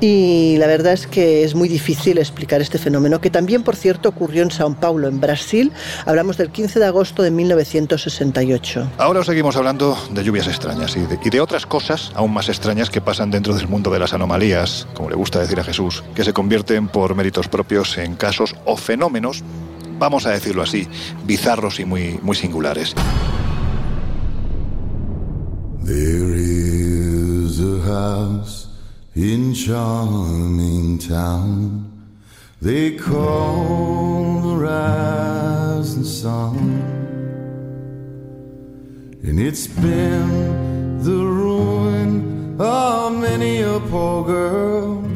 Y la verdad es que es muy difícil explicar este fenómeno, que también, por cierto, ocurrió en Sao Paulo, en Brasil. Hablamos del 15 de agosto de 1968. Ahora seguimos hablando de lluvias extrañas y de, y de otras cosas aún más extrañas que pasan dentro del mundo de las anomalías, como le gusta decir a Jesús, que se convierten por méritos propios en casos o fenómenos, vamos a decirlo así, bizarros y muy, muy singulares. There is a house in charming town they call the rising sun, and it's been the ruin of many a poor girl.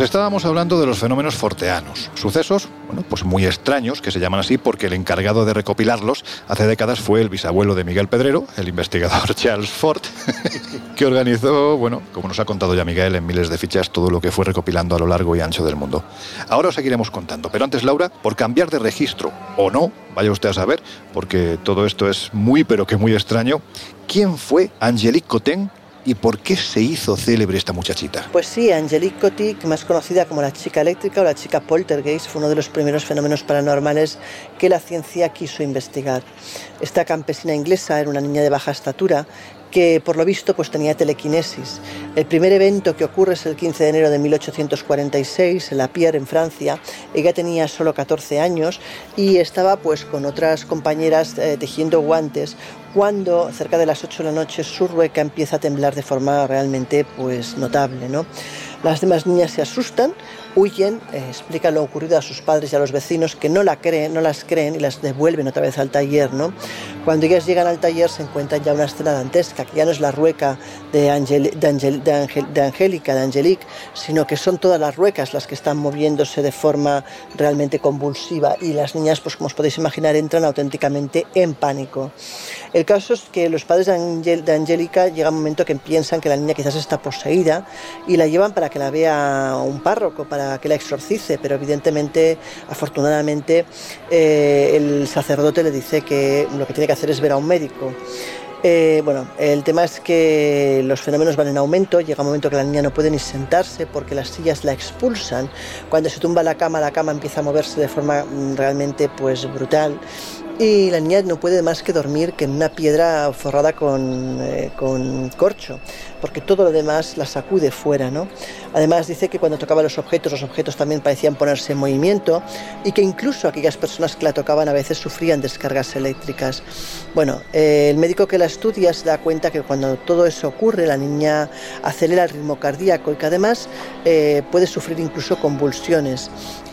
Os estábamos hablando de los fenómenos forteanos, sucesos, bueno, pues muy extraños, que se llaman así porque el encargado de recopilarlos hace décadas fue el bisabuelo de Miguel Pedrero, el investigador Charles Ford, que organizó, bueno, como nos ha contado ya Miguel en miles de fichas, todo lo que fue recopilando a lo largo y ancho del mundo. Ahora os seguiremos contando, pero antes, Laura, por cambiar de registro o no, vaya usted a saber, porque todo esto es muy, pero que muy extraño, ¿quién fue Angelique Cotten ¿Y por qué se hizo célebre esta muchachita? Pues sí, Angelique Cotic, más conocida como la chica eléctrica o la chica poltergeist, fue uno de los primeros fenómenos paranormales que la ciencia quiso investigar. Esta campesina inglesa era una niña de baja estatura que por lo visto pues tenía telequinesis. El primer evento que ocurre es el 15 de enero de 1846 en La Pierre, en Francia. Ella tenía solo 14 años y estaba pues con otras compañeras eh, tejiendo guantes cuando cerca de las 8 de la noche su rueca empieza a temblar de forma realmente pues notable, ¿no? Las demás niñas se asustan, huyen, eh, explican lo ocurrido a sus padres y a los vecinos que no, la creen, no las creen y las devuelven otra vez al taller. ¿no? Cuando ellas llegan al taller se encuentran ya una escena dantesca, que ya no es la rueca de, Angel, de, Angel, de, Angel, de Angélica, de Angelique, sino que son todas las ruecas las que están moviéndose de forma realmente convulsiva y las niñas, pues como os podéis imaginar, entran auténticamente en pánico. El caso es que los padres de, Angel, de Angélica llega un momento que piensan que la niña quizás está poseída y la llevan para que la vea un párroco, que la exorcice, pero evidentemente, afortunadamente, eh, el sacerdote le dice que lo que tiene que hacer es ver a un médico. Eh, bueno, el tema es que los fenómenos van en aumento, llega un momento que la niña no puede ni sentarse porque las sillas la expulsan. Cuando se tumba la cama, la cama empieza a moverse de forma mm, realmente pues brutal y la niña no puede más que dormir que en una piedra forrada con, eh, con, corcho, porque todo lo demás la sacude fuera. ¿no? Además dice que cuando tocaba los objetos, los objetos también parecían ponerse en movimiento y que incluso aquellas personas que la tocaban a veces sufrían descargas eléctricas. Bueno, eh, el médico que la estudia se da cuenta que cuando todo eso ocurre, la niña acelera el ritmo cardíaco y que además eh, puede sufrir incluso convulsiones.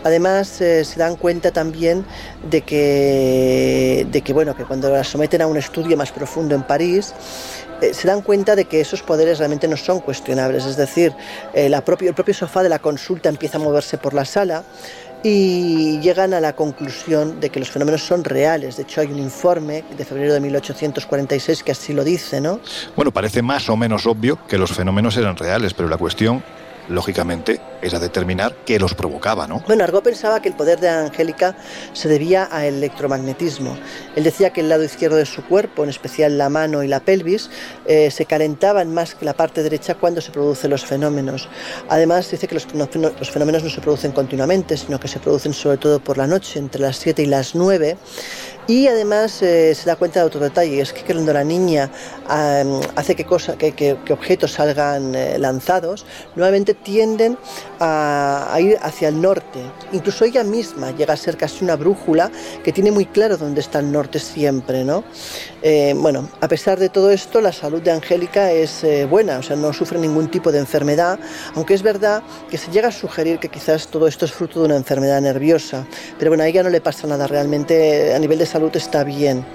Además, eh, se dan cuenta también de que, de que, bueno, que cuando la someten a un estudio más profundo en París, eh, se dan cuenta de que esos poderes realmente no son cuestionables. Es decir, eh, el propio sofá de la consulta empieza a moverse por la sala y llegan a la conclusión de que los fenómenos son reales. De hecho, hay un informe de febrero de 1846 que así lo dice, ¿no? Bueno, parece más o menos obvio que los fenómenos eran reales, pero la cuestión lógicamente, era determinar qué los provocaba, ¿no? Bueno, Argo pensaba que el poder de Angélica se debía al electromagnetismo. Él decía que el lado izquierdo de su cuerpo, en especial la mano y la pelvis, eh, se calentaban más que la parte derecha cuando se producen los fenómenos. Además, dice que los, los fenómenos no se producen continuamente, sino que se producen sobre todo por la noche, entre las 7 y las 9. Y además eh, se da cuenta de otro detalle, es que cuando la niña hace que, cosa, que, que, objetos salgan eh, lanzados, nuevamente tienden a, ir hacia el norte. Incluso ella misma llega a ser casi una brújula que tiene muy claro dónde está el norte siempre. ¿no? Eh, bueno, a pesar de todo esto, la salud de Angélica es buena, o sea, no sufre ningún tipo de enfermedad, aunque es verdad que se llega a sugerir que quizás todo esto es fruto de una enfermedad nerviosa. Pero bueno, a ella no le pasa nada realmente a nivel de salud salud está bien.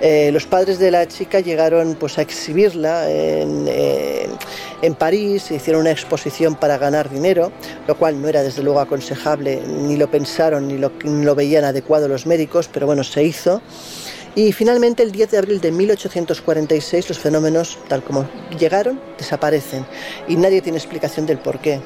Eh, los padres de la chica llegaron pues, a exhibirla en, eh, en París, hicieron una exposición para ganar dinero, lo cual no era desde luego aconsejable, ni lo pensaron ni lo, veían adecuado los médicos, pero bueno, se hizo. Y finalmente el 10 de abril de 1846 los fenómenos, tal como llegaron, desaparecen y nadie tiene explicación del por qué.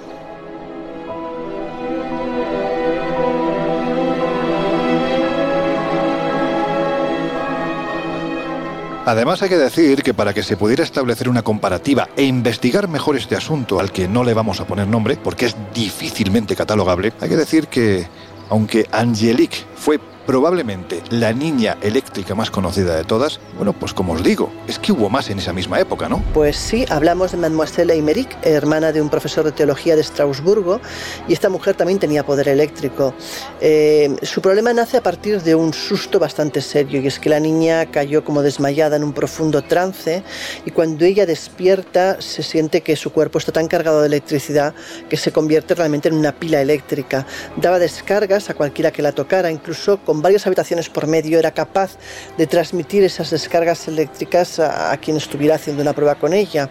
Además hay que decir que para que se pudiera establecer una comparativa e investigar mejor este asunto al que no le vamos a poner nombre, porque es difícilmente catalogable, hay que decir que aunque Angelique fue probablemente la niña eléctrica más conocida de todas, bueno, pues como os digo, es que hubo más en esa misma época, ¿no? Pues sí, hablamos de Mademoiselle Aymeric, hermana de un profesor de teología de Estrasburgo, y esta mujer también tenía poder eléctrico. Eh, su problema nace a partir de un susto bastante serio, y es que la niña cayó como desmayada en un profundo trance, y cuando ella despierta se siente que su cuerpo está tan cargado de electricidad que se convierte realmente en una pila eléctrica. Daba descargas a cualquiera que la tocara, incluso con con varias habitaciones por medio, era capaz de transmitir esas descargas eléctricas a, quien estuviera haciendo una prueba con ella.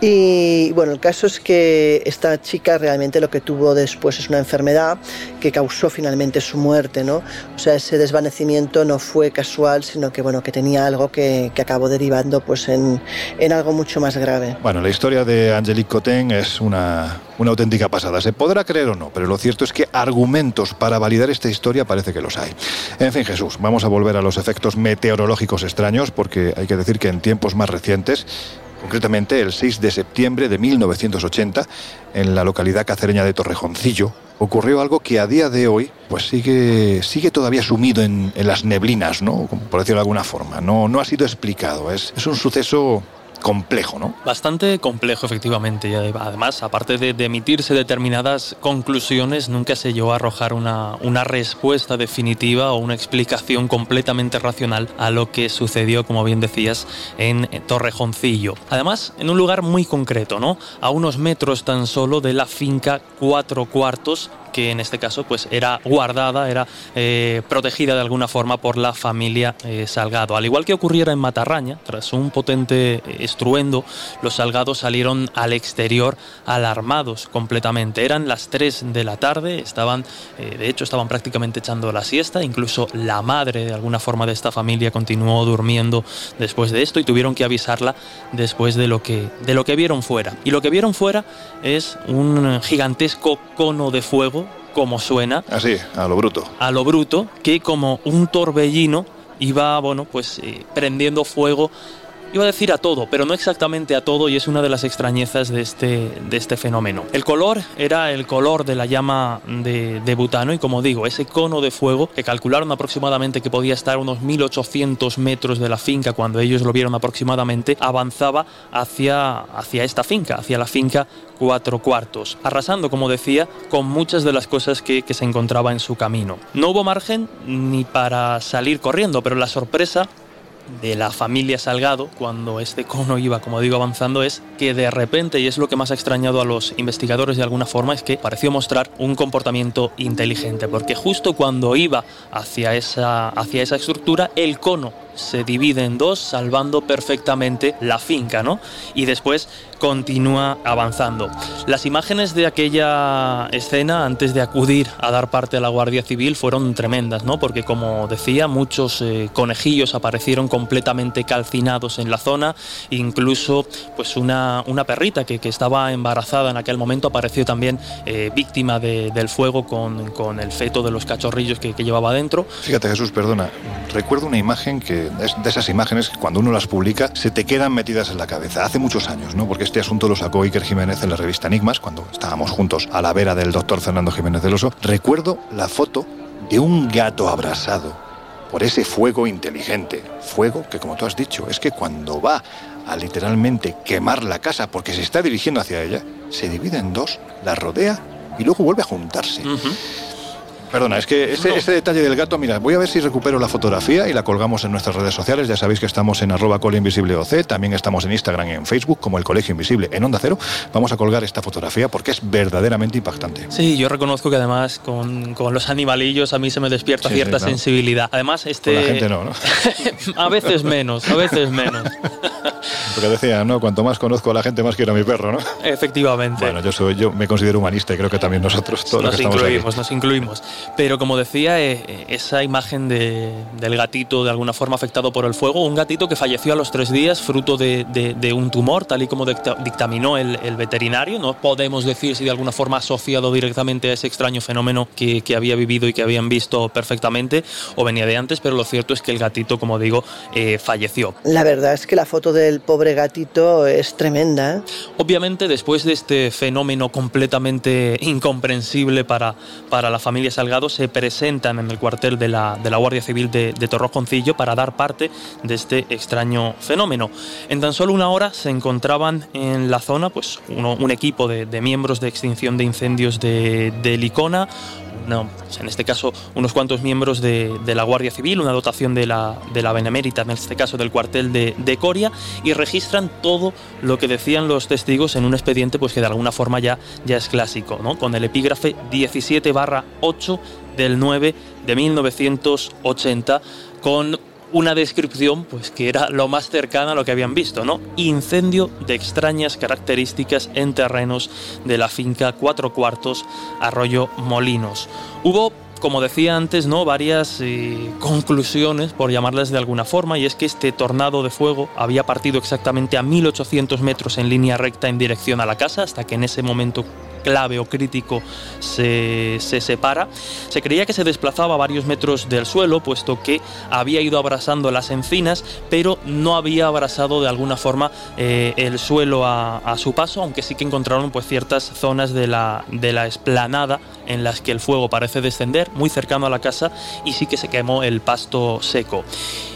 Y bueno, el caso es que esta chica realmente lo que tuvo después es una enfermedad que causó finalmente su muerte, ¿no? O sea, ese desvanecimiento no fue casual, sino que bueno, que tenía algo que, acabó derivando pues en, algo mucho más grave. Bueno, la historia de Angelique Cotten es una, una auténtica pasada. Se podrá creer o no, pero lo cierto es que argumentos para validar esta historia parece que los hay. En fin, Jesús, vamos a volver a los efectos meteorológicos extraños, porque hay que decir que en tiempos más recientes, concretamente el 6 de septiembre de 1980, en la localidad cacereña de Torrejoncillo, ocurrió algo que a día de hoy pues sigue, sigue todavía sumido en, las neblinas, ¿no? Por decirlo de alguna forma. No, no ha sido explicado. Es un suceso complejo, ¿no? Bastante complejo, efectivamente. Y además, aparte de, emitirse determinadas conclusiones, nunca se llegó a arrojar una, una respuesta definitiva o una explicación completamente racional a lo que sucedió, como bien decías, en Torrejoncillo. Además, en un lugar muy concreto, ¿no? A unos metros tan solo de la finca Cuatro Cuartos, que en este caso pues era guardada, era eh, protegida de alguna forma por la familia eh, Salgado. Al igual que ocurriera en Matarraña, tras un potente eh, estruendo, los Salgados salieron al exterior alarmados completamente. Eran las 3 de la tarde, estaban, de hecho estaban prácticamente echando la siesta, incluso la madre de alguna forma de esta familia continuó durmiendo después de esto y tuvieron que avisarla después de lo que, de lo que vieron fuera. Y lo que vieron fuera es un gigantesco cono de fuego como suena. Así, a lo bruto. A lo bruto, que como un torbellino iba, bueno, pues eh, prendiendo fuego Iba a decir a todo, pero no exactamente a todo y es una de las extrañezas de este, de este fenómeno. El color era el color de la llama de, butano y como digo, ese cono de fuego que calcularon aproximadamente que podía estar a unos 1800 metros de la finca cuando ellos lo vieron aproximadamente, avanzaba hacia, hacia esta finca, hacia la finca cuatro cuartos, arrasando, como decía, con muchas de las cosas que, que se encontraba en su camino. No hubo margen ni para salir corriendo, pero la sorpresa de la familia Salgado, cuando este cono iba, como digo, avanzando, es que de repente, y es lo que más ha extrañado a los investigadores de alguna forma, es que pareció mostrar un comportamiento inteligente, porque justo cuando iba hacia esa, hacia esa estructura, el cono se divide en dos, salvando perfectamente la finca, ¿no? Y después continúa avanzando. Las imágenes de aquella escena antes de acudir a dar parte a la Guardia Civil fueron tremendas, ¿no? Porque como decía, muchos eh, conejillos aparecieron completamente calcinados en la zona, incluso pues una, una perrita que, que estaba embarazada en aquel momento apareció también eh, víctima de- del fuego con, con el feto de los cachorrillos que, que llevaba dentro. Fíjate Jesús, perdona, recuerdo una imagen que de esas imágenes que cuando uno las publica se te quedan metidas en la cabeza. Hace muchos años, ¿no? Porque este asunto lo sacó Iker Jiménez en la revista Enigmas, cuando estábamos juntos a la vera del doctor Fernando Jiménez del Oso. Recuerdo la foto de un gato abrasado por ese fuego inteligente. Fuego que, como tú has dicho, es que cuando va a literalmente quemar la casa porque se está dirigiendo hacia ella, se divide en dos, la rodea y luego vuelve a juntarse. Perdona, es que ese, ese detalle del gato, mira, voy a ver si recupero la fotografía y la colgamos en nuestras redes sociales. Ya sabéis que estamos en arroba colinvisibleoc, también estamos en Instagram y en Facebook como el Colegio Invisible en Onda Cero. Vamos a colgar esta fotografía porque es verdaderamente impactante. Sí, yo reconozco que además con, con los animalillos a mí se me despierta Sí, cierta sí, claro. sensibilidad. Además, este... Con la gente no, ¿no? a veces menos, a veces menos. Porque decía, ¿no? Cuanto más conozco a la gente, más quiero a mi perro, ¿no? Efectivamente. Bueno, yo soy, yo me considero humanista y creo que también nosotros, todos los nos que estamos incluimos, aquí. nos incluimos. Pero como decía, eh, esa imagen de- del gatito de alguna forma afectado por el fuego, un gatito que falleció a los tres días fruto de, de- de un tumor, tal y como dicta- dictaminó el, el veterinario. No podemos decir si de alguna forma asociado directamente a ese extraño fenómeno que, que había vivido y que habían visto perfectamente o venía de antes, pero lo cierto es que el gatito, como digo, eh, falleció. La verdad es que la foto del pobre gatito es tremenda. Obviamente, después de este fenómeno completamente incomprensible para, para la familia Salgado, se presentan en el cuartel de la, de la Guardia Civil de, de para dar parte de este extraño fenómeno. En tan solo una hora se encontraban en la zona pues, un equipo de, de miembros de extinción de incendios de, de Licona, no, en este caso unos cuantos miembros de, de la Guardia Civil, una dotación de la, de la Benemérita, en este caso del cuartel de, de Coria, y registran todo lo que decían los testigos en un expediente pues que de alguna forma ya, ya es clásico, ¿no? con el epígrafe 17 barra 8 del 9 de 1980, con una descripción pues que era lo más cercana a lo que habían visto, ¿no? Incendio de extrañas características en terrenos de la finca Cuatro Cuartos, Arroyo Molinos. Hubo como decía antes, ¿no? varias eh, conclusiones, por llamarlas de alguna forma, y es que este tornado de fuego había partido exactamente a 1800 metros en línea recta en dirección a la casa, hasta que en ese momento clave o crítico se, se separa. Se creía que se desplazaba varios metros del suelo, puesto que había ido abrasando las encinas, pero no había abrasado de alguna forma eh, el suelo a, a su paso, aunque sí que encontraron pues, ciertas zonas de la, de la esplanada en las que el fuego parece descender, muy cercano a la casa, y sí que se quemó el pasto seco.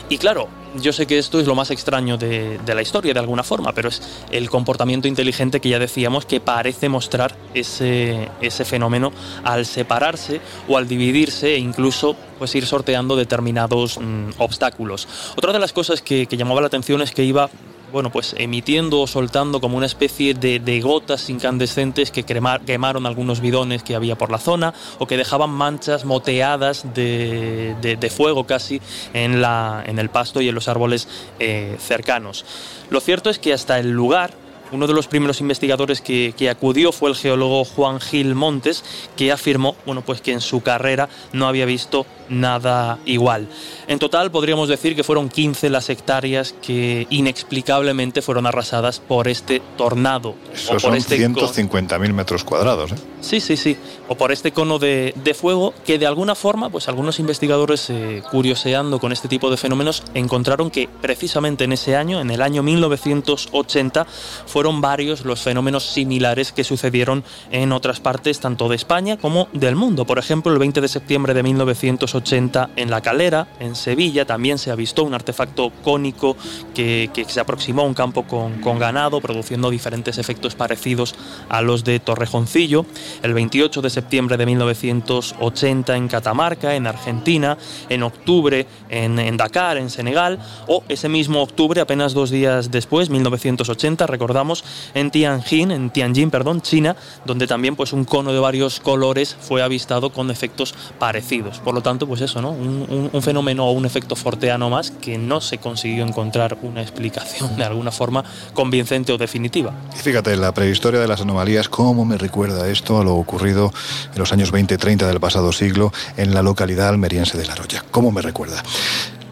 Y claro, yo sé que esto es lo más extraño de, la historia de alguna forma, pero es el comportamiento inteligente que ya decíamos que parece mostrar ese, fenómeno al separarse o al dividirse e incluso pues ir sorteando determinados mmm, obstáculos. Otra de las cosas que, que llamaba la atención es que iba bueno, pues emitiendo o soltando como una especie de, gotas incandescentes que quemaron algunos bidones que había por la zona o que dejaban manchas moteadas de, de, de fuego casi en, la, en, el pasto y en los árboles eh, cercanos. Lo cierto es que hasta el lugar uno de los primeros investigadores que, que, acudió fue el geólogo Juan Gil Montes, que afirmó bueno, pues que en su carrera no había visto nada igual. En total podríamos decir que fueron 15 las hectáreas que inexplicablemente fueron arrasadas por este tornado. Eso o por son este 150.000 metros cuadrados. ¿eh? Sí, sí, sí. O por este cono de, de fuego que de alguna forma, pues algunos investigadores eh, curioseando con este tipo de fenómenos encontraron que precisamente en ese año, en el año 1980, fueron varios los fenómenos similares que sucedieron en otras partes tanto de España como del mundo. Por ejemplo, el 20 de septiembre de 1980 en La Calera, en Sevilla, también se avistó un artefacto cónico que, se aproximó a un campo con, con, ganado, produciendo diferentes efectos parecidos a los de Torrejoncillo. El 28 de septiembre de 1980 en Catamarca, en Argentina. En octubre en, en Dakar, en Senegal. O ese mismo octubre, apenas dos días después, 1980, recordamos en Tianjin, en Tianjin, perdón, China, donde también pues un cono de varios colores fue avistado con efectos parecidos. Por lo tanto, pues eso, ¿no? Un fenómeno o un efecto forteano más que no se consiguió encontrar una explicación de alguna forma convincente o definitiva. Y fíjate, la prehistoria de las anomalías, cómo me recuerda esto a lo ocurrido en los años 20-30 del pasado siglo en la localidad almeriense de La Roya. ¿Cómo me recuerda?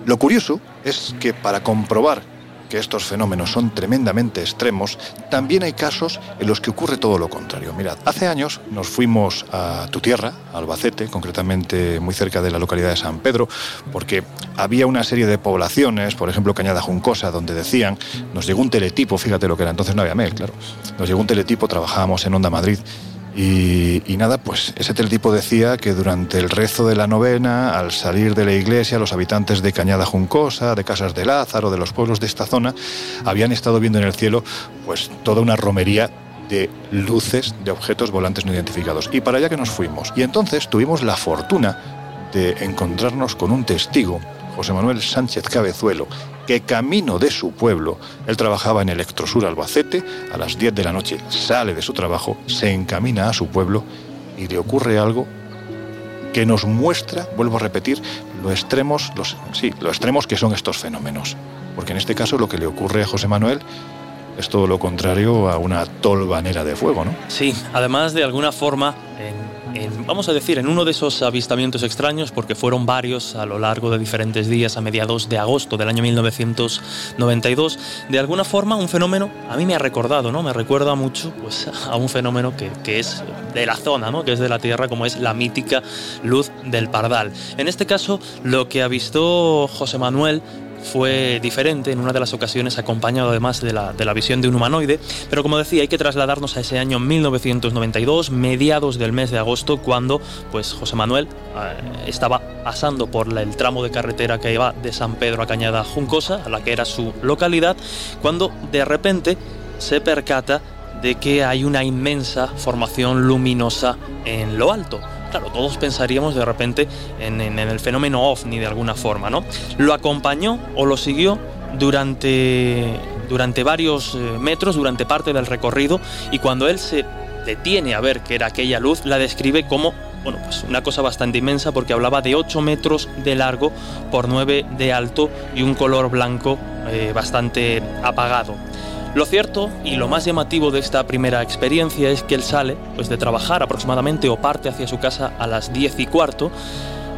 Lo curioso es que para comprobar que estos fenómenos son tremendamente extremos, también hay casos en los que ocurre todo lo contrario. Mirad, hace años nos fuimos a tu tierra, Albacete, concretamente muy cerca de la localidad de San Pedro, porque había una serie de poblaciones, por ejemplo Cañada Juncosa, donde decían, nos llegó un teletipo, fíjate lo que era, entonces no había mail, claro, nos llegó un teletipo, trabajábamos en Onda Madrid, y, nada, pues ese teletipo decía que durante el rezo de la novena, al salir de la iglesia, los habitantes de Cañada Juncosa, de Casas de Lázaro, de los pueblos de esta zona, habían estado viendo en el cielo pues toda una romería de luces de objetos volantes no identificados. Y para allá que nos fuimos. Y entonces tuvimos la fortuna de encontrarnos con un testigo, José Manuel Sánchez Cabezuelo, que camino de su pueblo, él trabajaba en Electrosur Albacete, a las 10 de la noche sale de su trabajo, se encamina a su pueblo y le ocurre algo que nos muestra, vuelvo a repetir, lo extremos, los, sí, lo extremos que son estos fenómenos. Porque en este caso lo que le ocurre a José Manuel es todo lo contrario a una tolvanera de fuego, ¿no? Sí, además de alguna forma, en- vamos a decir, en uno de esos avistamientos extraños, porque fueron varios a lo largo de diferentes días a mediados de agosto del año 1992, de alguna forma un fenómeno a mí me ha recordado, ¿no? Me recuerda mucho pues, a un fenómeno que, que es de la zona, ¿no? Que es de la Tierra, como es la mítica luz del Pardal. En este caso, lo que avistó José Manuel fue diferente en una de las ocasiones acompañado además de la, de la visión de un humanoide, pero como decía hay que trasladarnos a ese año 1992, mediados del mes de agosto, cuando pues José Manuel eh, estaba pasando por el tramo de carretera que iba de San Pedro a Cañada Juncosa, a la que era su localidad, cuando de repente se percata de que hay una inmensa formación luminosa en lo alto. Claro, todos pensaríamos de repente en, el fenómeno ovni de alguna forma, ¿no? Lo acompañó o lo siguió durante, durante varios eh, metros, durante parte del recorrido, y cuando él se detiene a ver qué era aquella luz, la describe como bueno, pues una cosa bastante inmensa porque hablaba de 8 metros de largo por 9 de alto y un color blanco eh, bastante apagado. Lo cierto y lo más llamativo de esta primera experiencia es que él sale pues, de trabajar aproximadamente o parte hacia su casa a las 10 y cuarto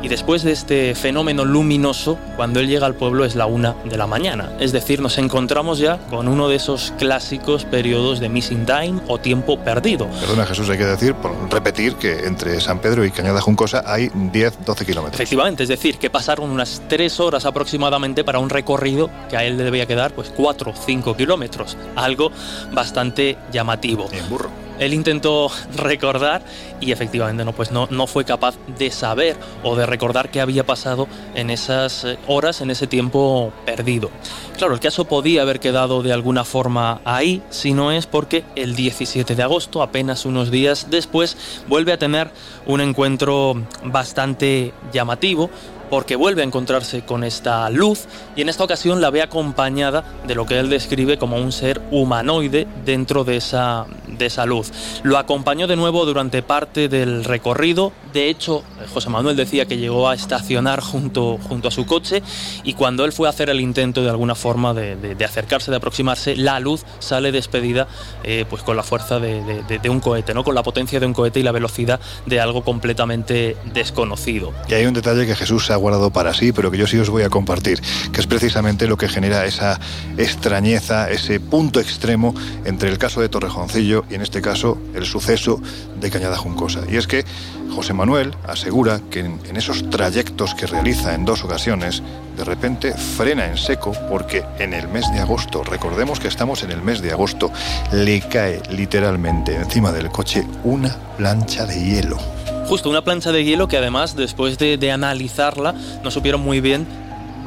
y después de este fenómeno luminoso, cuando él llega al pueblo es la una de la mañana. Es decir, nos encontramos ya con uno de esos clásicos periodos de missing time o tiempo perdido. Perdona Jesús, hay que decir, por repetir que entre San Pedro y Cañada Juncosa hay 10-12 kilómetros. Efectivamente, es decir, que pasaron unas tres horas aproximadamente para un recorrido que a él le debía quedar pues 4 o 5 kilómetros, algo bastante llamativo. En burro. Él intentó recordar y efectivamente no, pues no, no fue capaz de saber o de recordar qué había pasado en esas eh, horas, en ese tiempo perdido. Claro, el caso podía haber quedado de alguna forma ahí, si no es porque el 17 de agosto, apenas unos días después, vuelve a tener un encuentro bastante llamativo porque vuelve a encontrarse con esta luz y en esta ocasión la ve acompañada de lo que él describe como un ser humanoide dentro de esa, de esa luz. Lo acompañó de nuevo durante parte del recorrido, de hecho José Manuel decía que llegó a estacionar junto, junto a su coche y cuando él fue a hacer el intento de alguna forma de, acercarse, de aproximarse, la luz sale despedida eh, pues con la fuerza de, de- un cohete, ¿no? con la potencia de un cohete y la velocidad de algo completamente desconocido. Y hay un detalle que Jesús se guardado para sí, pero que yo sí os voy a compartir, que es precisamente lo que genera esa extrañeza, ese punto extremo entre el caso de Torrejoncillo y en este caso el suceso de Cañada Juncosa. Y es que José Manuel asegura que en, en esos trayectos que realiza en dos ocasiones, de repente frena en seco porque en el mes de agosto, recordemos que estamos en el mes de agosto, le cae literalmente encima del coche una plancha de hielo. Justo una plancha de hielo que además después de, de analizarla no supieron muy bien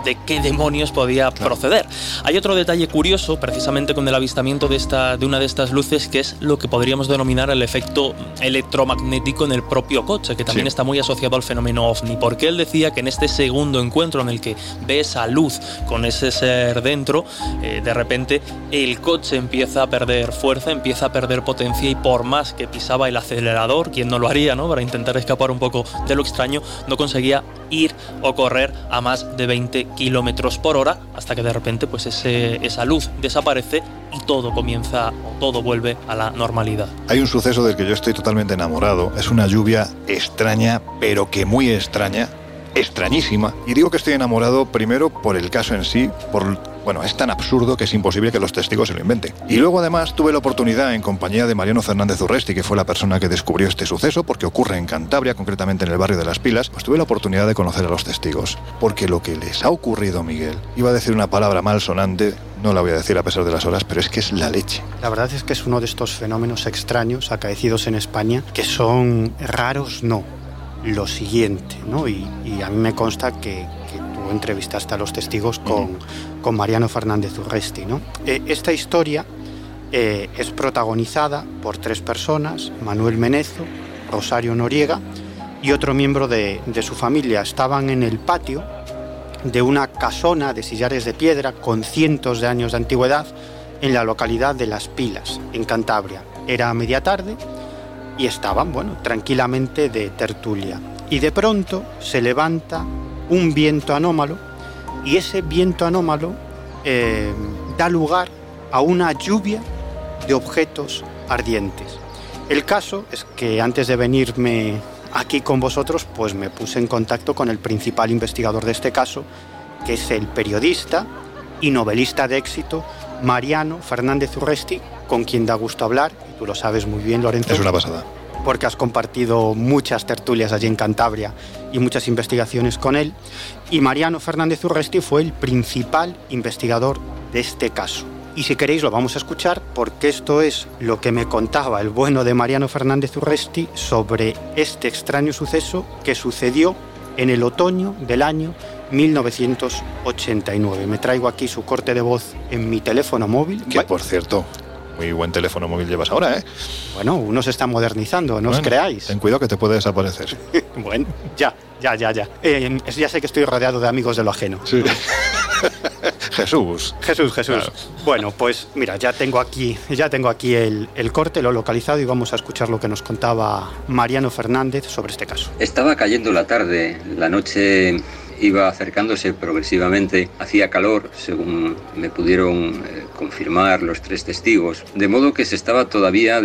de qué demonios podía proceder. Hay otro detalle curioso, precisamente con el avistamiento de, esta, de una de estas luces, que es lo que podríamos denominar el efecto electromagnético en el propio coche, que también está muy asociado al fenómeno ovni, porque él decía que en este segundo encuentro en el que ve esa luz con ese ser dentro, eh, de repente el coche empieza a perder fuerza, empieza a perder potencia y por más que pisaba el acelerador, quien no lo haría, ¿no? Para intentar escapar un poco de lo extraño, no conseguía ir o correr a más de 20 kilómetros por hora hasta que de repente pues ese, esa luz desaparece y todo comienza, todo vuelve a la normalidad. Hay un suceso del que yo estoy totalmente enamorado. Es una lluvia extraña, pero que muy extraña, extrañísima. Y digo que estoy enamorado primero por el caso en sí, por bueno, es tan absurdo que es imposible que los testigos se lo inventen. Y luego además tuve la oportunidad en compañía de Mariano Fernández Urresti, que fue la persona que descubrió este suceso, porque ocurre en Cantabria, concretamente en el barrio de Las Pilas, pues tuve la oportunidad de conocer a los testigos. Porque lo que les ha ocurrido, Miguel, iba a decir una palabra mal sonante, no la voy a decir a pesar de las horas, pero es que es la leche. La verdad es que es uno de estos fenómenos extraños acaecidos en España que son raros, no. Lo siguiente, ¿no? Y, y a mí me consta que, tú entrevistaste a los testigos con, con Mariano Fernández Urresti. ¿no? Eh, esta historia eh, es protagonizada por tres personas, Manuel Menezo, Rosario Noriega y otro miembro de, de su familia. Estaban en el patio de una casona de sillares de piedra con cientos de años de antigüedad en la localidad de Las Pilas, en Cantabria. Era media tarde y estaban, bueno, tranquilamente de tertulia. Y de pronto se levanta un viento anómalo y ese viento anómalo eh, da lugar a una lluvia de objetos ardientes. El caso es que antes de venirme aquí con vosotros, pues me puse en contacto con el principal investigador de este caso, que es el periodista y novelista de éxito Mariano Fernández Urresti, con quien da gusto hablar, y tú lo sabes muy bien, Lorenzo. Es una pasada. Porque has compartido muchas tertulias allí en Cantabria y muchas investigaciones con él. Y Mariano Fernández Urresti fue el principal investigador de este caso. Y si queréis lo vamos a escuchar porque esto es lo que me contaba el bueno de Mariano Fernández Urresti sobre este extraño suceso que sucedió en el otoño del año 1989. Me traigo aquí su corte de voz en mi teléfono móvil. Que por cierto, muy buen teléfono móvil llevas ahora, ¿eh? Bueno, uno se está modernizando, no os creáis. Ten cuidado que te puede desaparecer. bueno, ya, ya, ya, ya. Eh, ya sé que estoy rodeado de amigos de lo ajeno. Sí. Jesús. Jesús, Jesús. Claro. Bueno, pues mira, ya tengo aquí, ya tengo aquí el, el corte, lo localizado y vamos a escuchar lo que nos contaba Mariano Fernández sobre este caso. Estaba cayendo la tarde, la noche iba acercándose progresivamente, hacía calor, según me pudieron eh, confirmar los tres testigos, de modo que se estaba todavía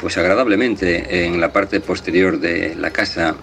pues agradablemente en la parte posterior de la casa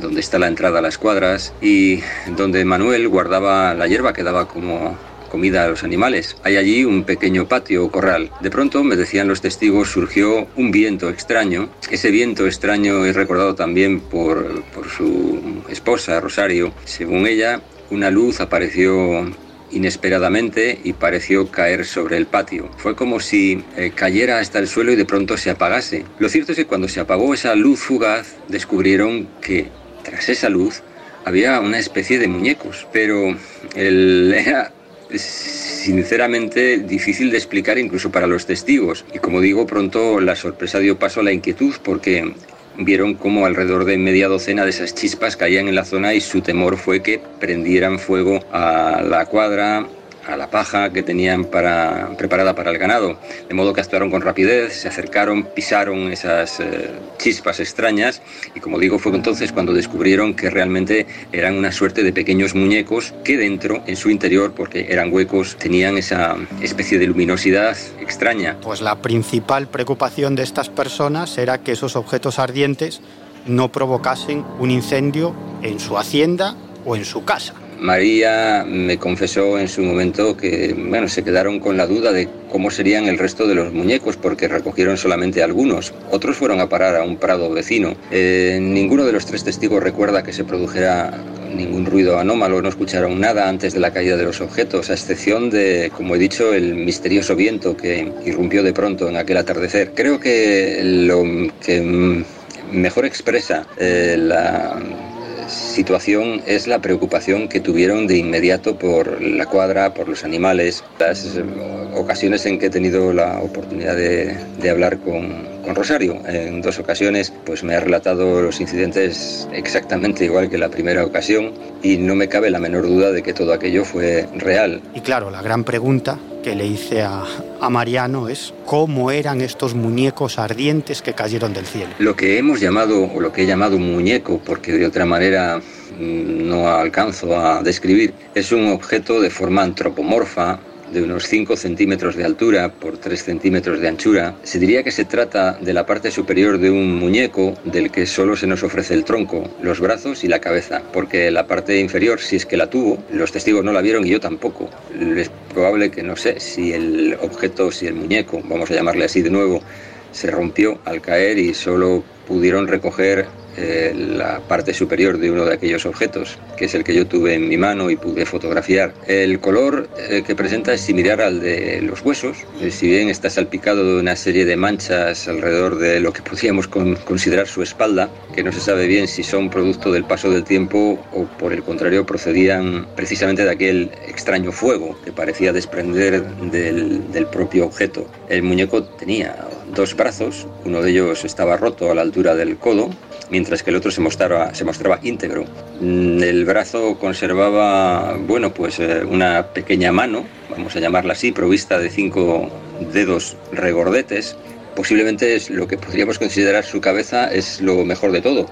donde está la entrada a las cuadras y donde Manuel guardaba la hierba que daba como comida a los animales. Hay allí un pequeño patio o corral. De pronto, me decían los testigos, surgió un viento extraño. Ese viento extraño es recordado también por su esposa, Rosario. Según ella, una luz apareció inesperadamente y pareció caer sobre el patio. Fue como si eh, cayera hasta el suelo y de pronto se apagase. Lo cierto es que cuando se apagó esa luz fugaz, descubrieron que tras esa luz había una especie de muñecos, pero el, era sinceramente difícil de explicar incluso para los testigos. Y como digo, pronto la sorpresa dio paso a la inquietud porque vieron como alrededor de media docena de esas chispas caían en la zona y su temor fue que prendieran fuego a la cuadra, a la paja que tenían para, preparada para el ganado. De modo que actuaron con rapidez, se acercaron, pisaron esas eh, chispas extrañas y como digo fue entonces cuando descubrieron que realmente eran una suerte de pequeños muñecos que dentro, en su interior, porque eran huecos, tenían esa especie de luminosidad extraña. Pues la principal preocupación de estas personas era que esos objetos ardientes no provocasen un incendio en su hacienda o en su casa. María me confesó en su momento que bueno, se quedaron con la duda de cómo serían el resto de los muñecos porque recogieron solamente algunos. Otros fueron a parar a un prado vecino. Eh, ninguno de los tres testigos recuerda que se produjera ningún ruido anómalo, no escucharon nada antes de la caída de los objetos, a excepción de, como he dicho, el misterioso viento que irrumpió de pronto en aquel atardecer. Creo que lo que mejor expresa eh, la situación es la preocupación que tuvieron de inmediato por la cuadra, por los animales. Las eh, ocasiones en que he tenido la oportunidad de, de hablar con, con Rosario. En dos ocasiones pues me ha relatado los incidentes exactamente igual que la primera ocasión y no me cabe la menor duda de que todo aquello fue real. Y claro, la gran pregunta que le hice a, a Mariano es cómo eran estos muñecos ardientes que cayeron del cielo. Lo que hemos llamado, o lo que he llamado muñeco, porque de otra manera mm, no alcanzo a describir, es un objeto de forma antropomorfa, de unos 5 centímetros de altura por 3 centímetros de anchura, se diría que se trata de la parte superior de un muñeco del que solo se nos ofrece el tronco, los brazos y la cabeza, porque la parte inferior, si es que la tuvo, los testigos no la vieron y yo tampoco. Es probable que no sé si el objeto, si el muñeco, vamos a llamarle así de nuevo, se rompió al caer y solo pudieron recoger eh, la parte superior de uno de aquellos objetos, que es el que yo tuve en mi mano y pude fotografiar. El color eh, que presenta es similar al de los huesos, eh, si bien está salpicado de una serie de manchas alrededor de lo que podríamos con- considerar su espalda, que no se sabe bien si son producto del paso del tiempo o por el contrario procedían precisamente de aquel extraño fuego que parecía desprender del, del propio objeto. El muñeco tenía dos brazos, uno de ellos estaba roto a la altura del codo, mientras que el otro se mostraba, se mostraba íntegro. Mm, El brazo conservaba, bueno, pues eh, una pequeña mano, vamos a llamarla así, provista de cinco dedos regordetes. Posiblemente es lo que podríamos considerar su cabeza es lo mejor de todo.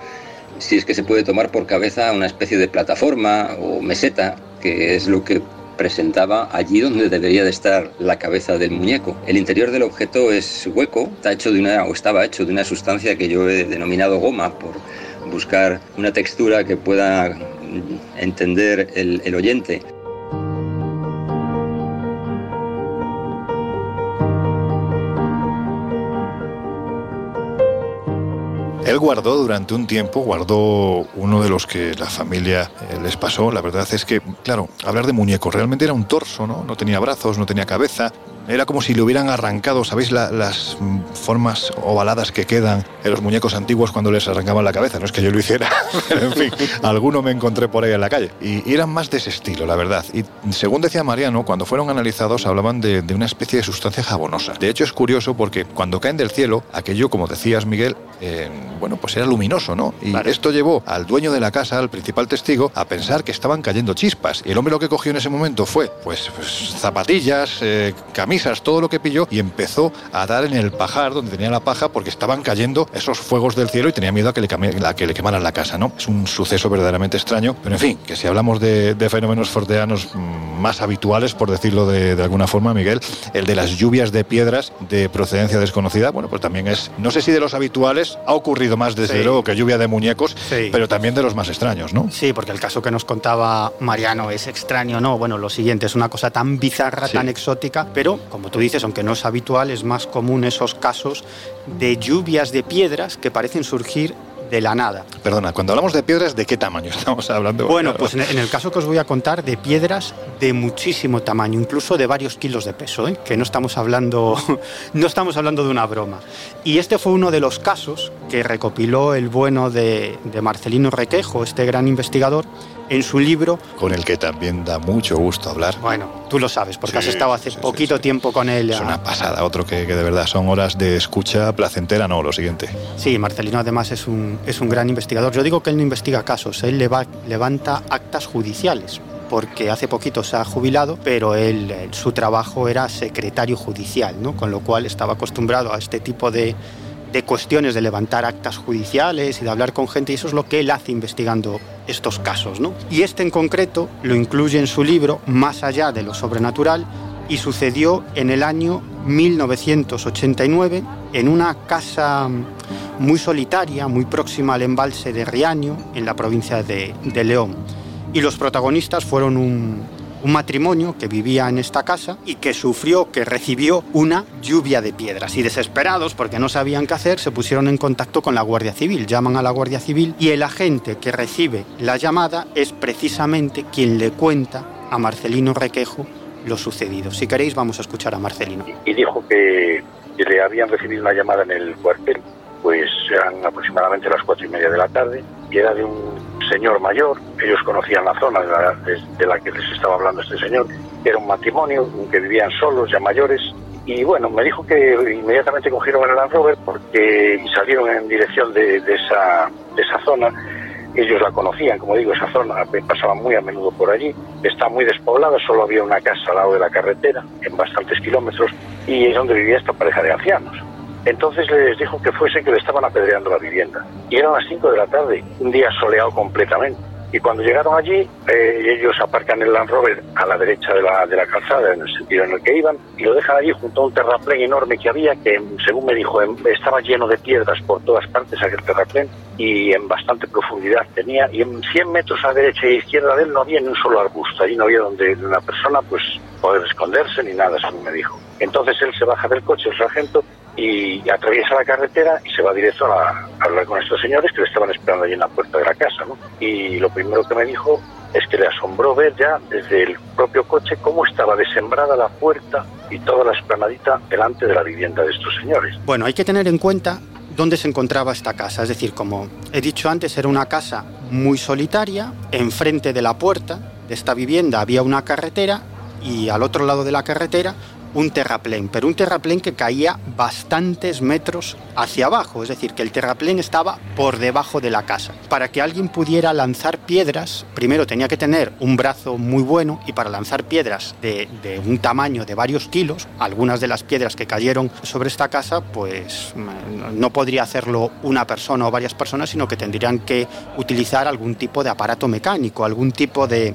Si es que se puede tomar por cabeza una especie de plataforma o meseta, que es lo que presentaba allí donde debería de estar la cabeza del muñeco. El interior del objeto es hueco, está hecho de una o estaba hecho de una sustancia que yo he denominado goma por buscar una textura que pueda entender el oyente. Él guardó durante un tiempo, guardó uno de los que la familia eh, les pasó. La verdad es que, claro, hablar de muñeco realmente era un torso, ¿no? No tenía brazos, no tenía cabeza. Era como si le hubieran arrancado, ¿sabéis la- las formas ovaladas que quedan en los muñecos antiguos cuando les arrancaban la cabeza? No es que yo lo hiciera, pero en fin, alguno me encontré por ahí en la calle. Y, y eran más de ese estilo, la verdad. Y según decía Mariano, cuando fueron analizados hablaban de, de una especie de sustancia jabonosa. De hecho es curioso porque cuando caen del cielo, aquello, como decías Miguel, eh, bueno, pues era luminoso, ¿no? Y esto llevó al dueño de la casa, al principal testigo, a pensar que estaban cayendo chispas. Y el hombre lo que cogió en ese momento fue, pues, pues, zapatillas, eh, camisas, todo lo que pilló y empezó a dar en el pajar donde tenía la paja porque estaban cayendo esos fuegos del cielo y tenía miedo a que le, a que le quemaran la casa, ¿no? Es un suceso verdaderamente extraño. Pero en fin, que si hablamos de, de fenómenos forteanos mm, más habituales, por decirlo de, de alguna forma, Miguel, el de las lluvias de piedras de procedencia desconocida, bueno, pues también es, no sé si de los habituales, ha ocurrido más desde Sí. luego que lluvia de muñecos, pero también de los más extraños, ¿no? Sí, porque el caso que nos contaba Mariano es extraño, ¿no? Bueno, lo siguiente es una cosa tan bizarra, tan exótica, pero como tú dices, aunque no es habitual, es más común esos casos de lluvias de piedras que parecen surgir de la nada. Perdona, cuando hablamos de piedras, ¿de qué tamaño estamos hablando? Bueno, pues en el caso que os voy a contar, de piedras de muchísimo tamaño, incluso de varios kilos de peso, ¿eh? que no estamos hablando, no estamos hablando de una broma. Y este fue uno de los casos que recopiló el bueno de, de Marcelino Requejo, este gran investigador, en su libro. Con el que también da mucho gusto hablar. Bueno, tú lo sabes, porque has estado hace poquito tiempo con él. Es ah, una pasada, otro que, que de verdad son horas de escucha placentera, no, lo siguiente. Sí, Marcelino además es un, es un gran investigador. Yo digo que él no investiga casos, él leva- levanta actas judiciales porque hace poquito se ha jubilado, pero él, su trabajo era secretario judicial, ¿no? con lo cual estaba acostumbrado a este tipo de, de cuestiones de levantar actas judiciales y de hablar con gente, y eso es lo que él hace investigando estos casos. ¿no? Y este en concreto lo incluye en su libro Más allá de lo sobrenatural, y sucedió en el año 1989 en una casa muy solitaria, muy próxima al embalse de Riaño, en la provincia de, de León. Y los protagonistas fueron un, un matrimonio que vivía en esta casa y que sufrió, que recibió una lluvia de piedras. Y desesperados, porque no sabían qué hacer, se pusieron en contacto con la Guardia Civil. Llaman a la Guardia Civil y el agente que recibe la llamada es precisamente quien le cuenta a Marcelino Requejo lo sucedido. Si queréis, vamos a escuchar a Marcelino. y dijo que, le habían recibido una llamada en el cuartel, pues eran aproximadamente las cuatro y media de la tarde, y era de un señor mayor, ellos conocían la zona de la, de- de la que les estaba hablando este señor, era un matrimonio que vivían solos, ya mayores, y bueno, me dijo que inmediatamente cogieron el Land Rover porque salieron en dirección de, esa, esa zona. Ellos la conocían, como digo, esa zona, pasaban muy a menudo por allí. Está muy despoblada, solo había una casa al lado de la carretera, en bastantes kilómetros, y es donde vivía esta pareja de ancianos. Entonces les dijo que fuese que le estaban apedreando la vivienda. Y eran las 5 de la tarde, un día soleado completamente. Y cuando llegaron allí, eh, ellos aparcan el Land Rover a la derecha de la, de la calzada, en el sentido en el que iban, y lo dejan allí junto a un terraplén enorme que había, que según me dijo, em- estaba lleno de piedras por todas partes aquel terraplén, y en bastante profundidad tenía, y en 100 metros a derecha e izquierda de él no había ni un solo arbusto, allí no había donde una persona pues poder esconderse ni nada, según me dijo. Entonces él se baja del coche, el sargento, y atraviesa la carretera y se va directo a, a hablar con estos señores que le estaban esperando allí en la puerta Y lo primero que me dijo es que le asombró ver ya desde el propio coche cómo estaba desembrada la puerta y toda la esplanadita delante de la vivienda de estos señores. Bueno, hay que tener en cuenta dónde se encontraba esta casa. Es decir, como he dicho antes, era una casa muy solitaria. Enfrente de la puerta de esta vivienda había una carretera y al otro lado de la carretera un terraplén, pero un terraplén que caía bastantes metros hacia abajo, es decir, que el terraplén estaba por debajo de la casa. Para que alguien pudiera lanzar piedras, primero tenía que tener un brazo muy bueno y para lanzar piedras de, un tamaño de varios kilos, algunas de las piedras que cayeron sobre esta casa, pues mm, no podría hacerlo una persona o varias personas, sino que tendrían que utilizar algún tipo de aparato mecánico, algún tipo de,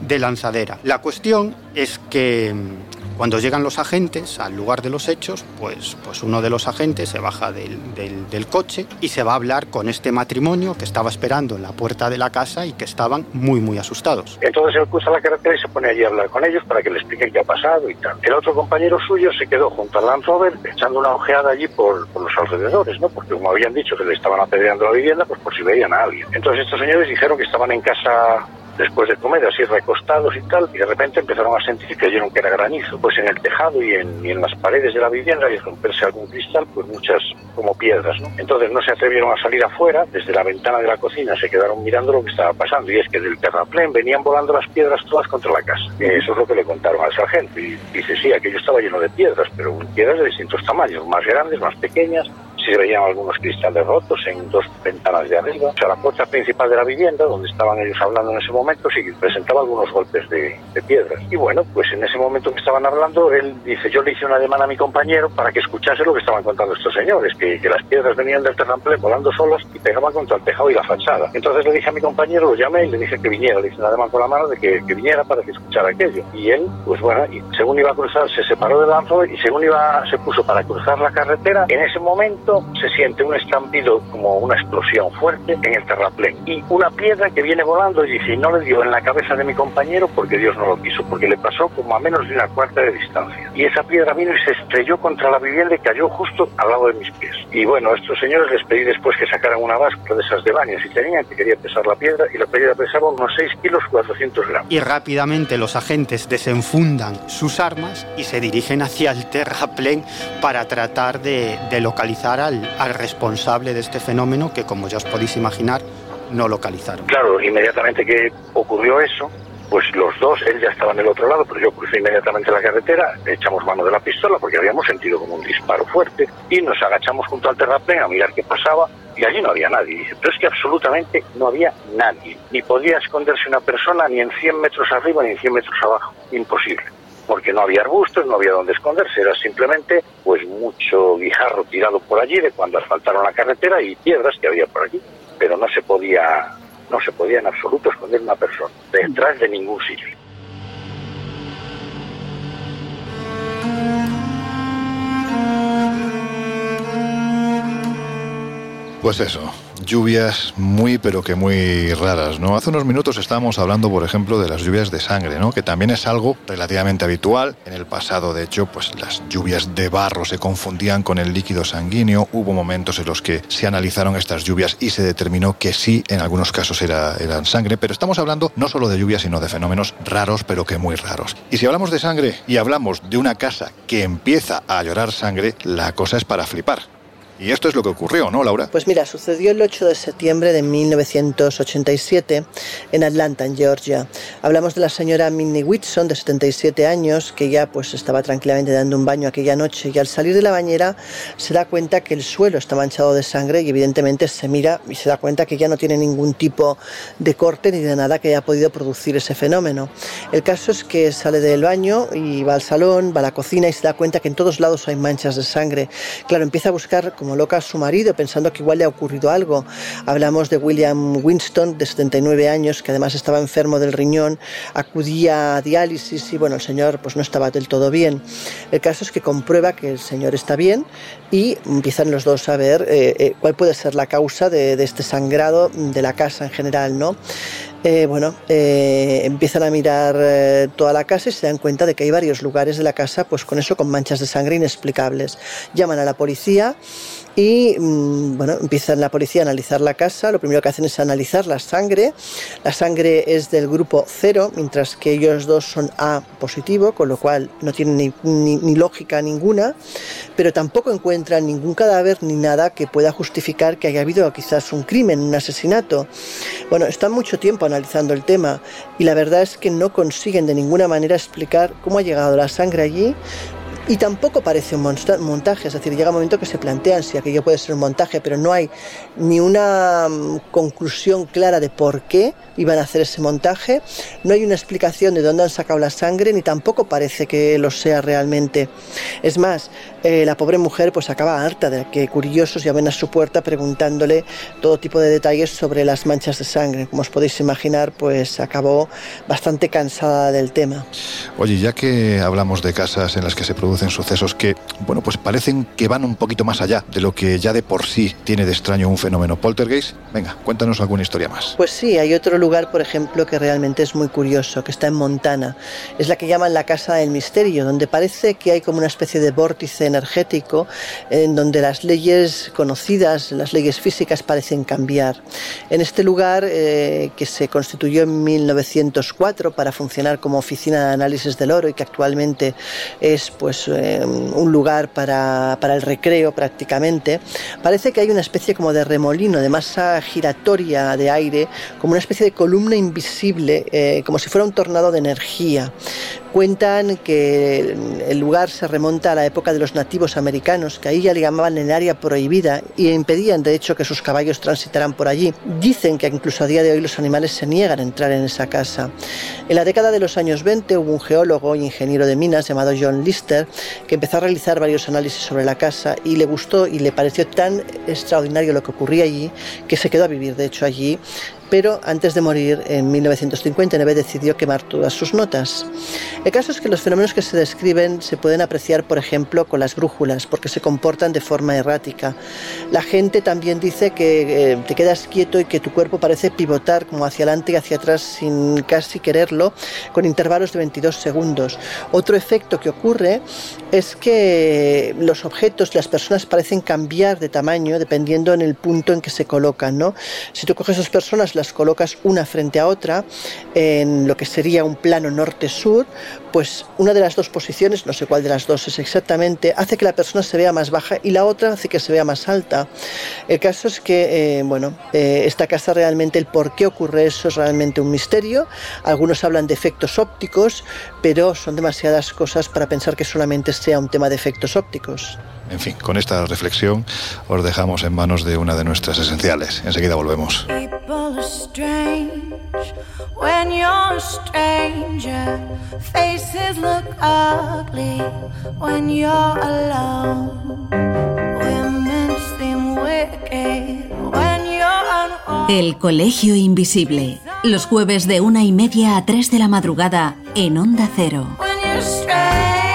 de lanzadera. La cuestión es que mm, cuando llegan los agentes al lugar de los hechos, pues, pues uno de los agentes se baja del, del- coche y se va a hablar con este matrimonio que estaba esperando en la puerta de la casa y que estaban muy, muy asustados. Entonces él cruza la carretera y se pone allí a hablar con ellos para que le expliquen qué ha pasado y tal. El otro compañero suyo se quedó junto al Land Rover echando una ojeada allí por, por los alrededores, ¿no? Porque como habían dicho que le estaban apedreando la vivienda, pues por si veían a alguien. Entonces estos señores dijeron que estaban en casa después de comer, así recostados y tal, y de repente empezaron a sentir que oyeron que era granizo. Pues en el tejado y en, y en las paredes de la vivienda y romperse algún cristal, pues muchas como piedras, ¿no? Entonces no se atrevieron a salir afuera, desde la ventana de la cocina se quedaron mirando lo que estaba pasando, y es que del terraplén venían volando las piedras todas contra la casa. Y eso es lo que le contaron al sargento, y dice, sí, aquello estaba lleno de piedras, pero piedras de distintos tamaños, más grandes, más pequeñas, se veían algunos cristales rotos en dos ventanas de arriba. O sea, la puerta principal de la vivienda, donde estaban ellos hablando en ese momento, sí presentaba algunos golpes de, de piedras. Y bueno, pues en ese momento que estaban hablando, él dice, yo le hice una demanda a mi compañero para que escuchase lo que estaban contando estos señores, que, que las piedras venían del terraplén volando solas y pegaban contra el tejado y la fachada. Entonces le dije a mi compañero, lo llamé y le dije que viniera, le hice una demanda con la mano de que, que viniera para que escuchara aquello. Y él, pues bueno, y según iba a cruzar, se separó del Rover y según iba, se puso para cruzar la carretera, en ese momento se siente un estampido como una explosión fuerte en el terraplén y una piedra que viene volando y dice, no le dio en la cabeza de mi compañero porque Dios no lo quiso, porque le pasó como a menos de una cuarta de distancia. Y esa piedra vino y se estrelló contra la vivienda y cayó justo al lado de mis pies. Y bueno, a estos señores les pedí después que sacaran una báscula de esas de baños y tenían que quería pesar la piedra y la piedra pesaba unos 6 kilos 400 gramos. Y rápidamente los agentes desenfundan sus armas y se dirigen hacia el terraplén para tratar de, de localizar al, al responsable de este fenómeno que, como ya os podéis imaginar, no localizaron. Claro, inmediatamente que ocurrió eso, pues los dos, él ya estaba en el otro lado, pero yo crucé inmediatamente la carretera, echamos mano de la pistola porque habíamos sentido como un disparo fuerte y nos agachamos junto al terraplén a mirar qué pasaba y allí no había nadie. Pero es que absolutamente no había nadie, ni podía esconderse una persona ni en 100 metros arriba ni en 100 metros abajo, imposible. Porque no había arbustos, no había donde esconderse, era simplemente pues mucho guijarro tirado por allí de cuando asfaltaron la carretera y piedras que había por allí. Pero no se podía, no se podía en absoluto esconder una persona detrás de ningún sitio. Pues eso, lluvias muy pero que muy raras, ¿no? Hace unos minutos estábamos hablando, por ejemplo, de las lluvias de sangre, ¿no? Que también es algo relativamente habitual. En el pasado, de hecho, pues las lluvias de barro se confundían con el líquido sanguíneo. Hubo momentos en los que se analizaron estas lluvias y se determinó que sí, en algunos casos era, eran sangre. Pero estamos hablando no solo de lluvias, sino de fenómenos raros, pero que muy raros. Y si hablamos de sangre y hablamos de una casa que empieza a llorar sangre, la cosa es para flipar. Y esto es lo que ocurrió, ¿no, Laura? Pues mira, sucedió el 8 de septiembre de 1987 en Atlanta, en Georgia. Hablamos de la señora Minnie Whitson, de 77 años, que ya pues estaba tranquilamente dando un baño aquella noche y al salir de la bañera se da cuenta que el suelo está manchado de sangre y evidentemente se mira y se da cuenta que ya no tiene ningún tipo de corte ni de nada que haya podido producir ese fenómeno. El caso es que sale del baño y va al salón, va a la cocina y se da cuenta que en todos lados hay manchas de sangre. Claro, empieza a buscar como loca a su marido pensando que igual le ha ocurrido algo. Hablamos de William Winston, de 79 años, que además estaba enfermo del riñón, acudía a diálisis y bueno, el señor pues no estaba del todo bien. El caso es que comprueba que el señor está bien y empiezan los dos a ver eh, eh, cuál puede ser la causa de, este sangrado de la casa en general, ¿no? Eh, bueno, empiezan a mirar toda la casa y se dan cuenta de que hay varios lugares de la casa, pues con eso, con manchas de sangre inexplicables. Llaman a la policía y mm, bueno, empiezan la policía a analizar la casa. Lo primero que hacen es analizar la sangre. La sangre es del grupo cero, mientras que ellos dos son A positivo, con lo cual no tienen ni, ni- ni lógica ninguna, pero tampoco encuentran ningún cadáver ni nada que pueda justificar que haya habido quizás un crimen, un asesinato. Bueno, están mucho tiempo analizando el tema y la verdad es que no consiguen de ninguna manera explicar cómo ha llegado la sangre allí. Y tampoco parece un montaje, es decir, llega un momento que se plantean si aquello puede ser un montaje, pero no hay ni una mm, conclusión clara de por qué iban a hacer ese montaje, no hay una explicación de dónde han sacado la sangre, ni tampoco parece que lo sea realmente. Es más, eh, la pobre mujer pues acaba harta de que curiosos llamen a su puerta preguntándole todo tipo de detalles sobre las manchas de sangre. Como os podéis imaginar, pues acabó bastante cansada del tema. Oye, ya que hablamos de casas en las que se producen sucesos que, bueno, pues parecen que van un poquito más allá de lo que ya de por sí tiene de extraño un fenómeno poltergeist, venga, cuéntanos alguna historia más. Pues sí, hay otro lugar, por ejemplo, que realmente es muy curioso, que está en Montana. Es la que llaman la Casa del Misterio, donde parece que hay como una especie de vórtice energético en donde las leyes conocidas, las leyes físicas parecen cambiar. En este lugar, eh, que se constituyó en 1904 para funcionar como oficina de análisis del oro y que actualmente es pues eh, un lugar para, para el recreo prácticamente, parece que hay una especie como de remolino, de masa giratoria de aire, como una especie de columna invisible, eh, como si fuera un tornado de energía. Cuentan que el lugar se remonta a la época de los nativos americanos, que ahí ya le llamaban el área prohibida y impedían de hecho que sus caballos transitaran por allí. Dicen que incluso a día de hoy los animales se niegan a entrar en esa casa. En la década de los años 20 hubo un geólogo e ingeniero de minas llamado John Lister que empezó a realizar varios análisis sobre la casa y le gustó y le pareció tan extraordinario lo que ocurría allí que se quedó a vivir de hecho allí pero antes de morir en 1959 decidió quemar todas sus notas. El caso es que los fenómenos que se describen se pueden apreciar, por ejemplo, con las brújulas, porque se comportan de forma errática. La gente también dice que eh, te quedas quieto y que tu cuerpo parece pivotar como hacia adelante y hacia atrás sin casi quererlo, con intervalos de 22 segundos. Otro efecto que ocurre es que los objetos, las personas parecen cambiar de tamaño dependiendo en el punto en que se colocan. ¿no? Si tú coges dos personas, las colocas una frente a otra en lo que sería un plano norte-sur, pues una de las dos posiciones, no sé cuál de las dos es exactamente, hace que la persona se vea más baja y la otra hace que se vea más alta. El caso es que, eh, bueno, eh, esta casa realmente, el por qué ocurre eso es realmente un misterio. Algunos hablan de efectos ópticos, pero son demasiadas cosas para pensar que solamente sea un tema de efectos ópticos. En fin, con esta reflexión os dejamos en manos de una de nuestras esenciales. Enseguida volvemos. People are strange when you're a stranger. Faces look ugly when you're alone. Women seem wicked when you're unarmed. El Colegio Invisible. Los jueves de una y media a tres de la madrugada en Onda Cero. When you're strange,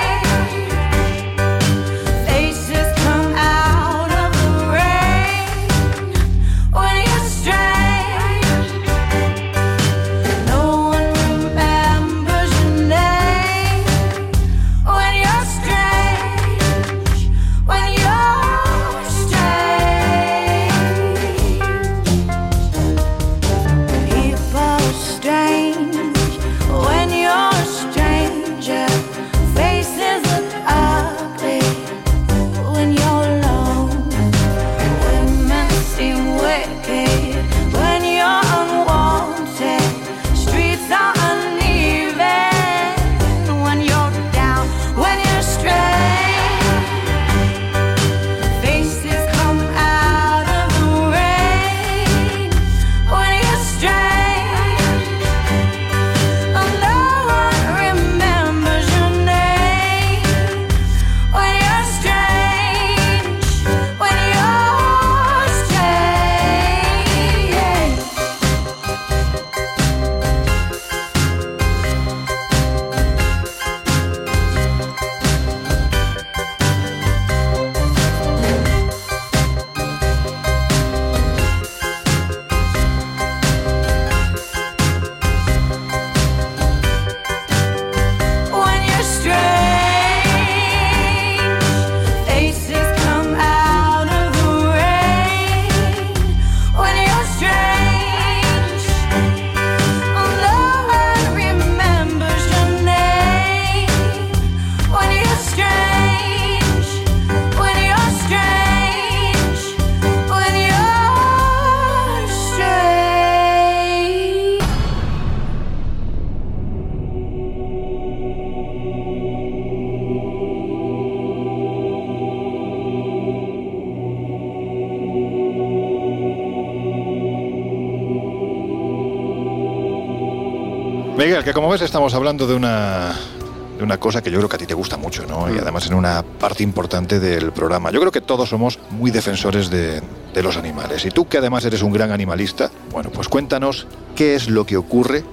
Miguel, que como ves estamos hablando de una, de una cosa que yo creo que a ti te gusta mucho, ¿no? Mm. Y además en una parte importante del programa. Yo creo que todos somos muy defensores de, de los animales. Y tú que además eres un gran animalista, bueno, pues cuéntanos qué es lo que ocurre.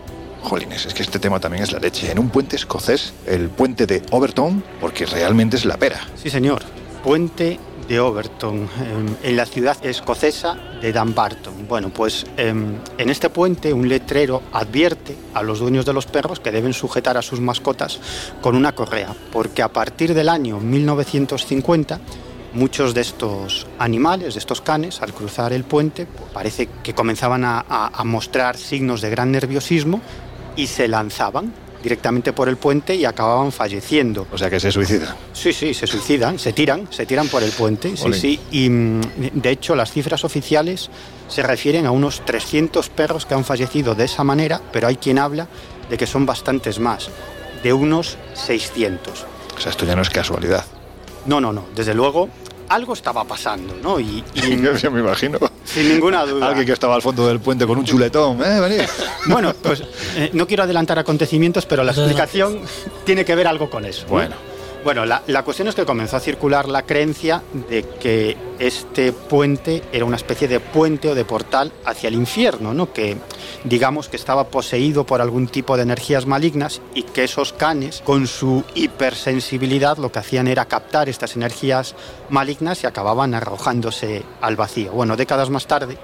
Jolines, es que este tema también es la leche. En un puente escocés, el puente de Overton, porque realmente es la pera. Sí, señor. Puente de Overton, em, en la ciudad escocesa de Dumbarton. Bueno, pues em, en este puente un letrero advierte a los dueños de los perros que deben sujetar a sus mascotas con una correa, porque a partir del año 1950 muchos de estos animales, de estos canes, al cruzar el puente, pues, parece que comenzaban a, mostrar signos de gran nerviosismo y se lanzaban directamente por el puente y acababan falleciendo. O sea que se suicida. Sí, sí, se suicidan, se tiran, se tiran por el puente, sí, sí. Y mm, de hecho las cifras oficiales se refieren a unos 300 perros que han fallecido de esa manera, pero hay quien habla de que son bastantes más, de unos 600. O sea, esto ya no es casualidad. No, no, no, desde luego algo estaba pasando, ¿no? Y, y Yo, me imagino. sin ninguna duda. Alguien que estaba al fondo del puente con un chuletón. ¿Eh? Venid. Bueno, pues eh, no quiero adelantar acontecimientos, pero la explicación tiene que ver algo con eso. ¿no? Bueno. La cuestión es que comenzó a circular la creencia de que este puente era una especie de puente o de portal hacia el infierno, ¿no? Que digamos que estaba poseído por algún tipo de energías malignas y que esos canes, con su hipersensibilidad, lo que hacían era captar estas energías malignas y acababan arrojándose al vacío. Bueno, décadas más tarde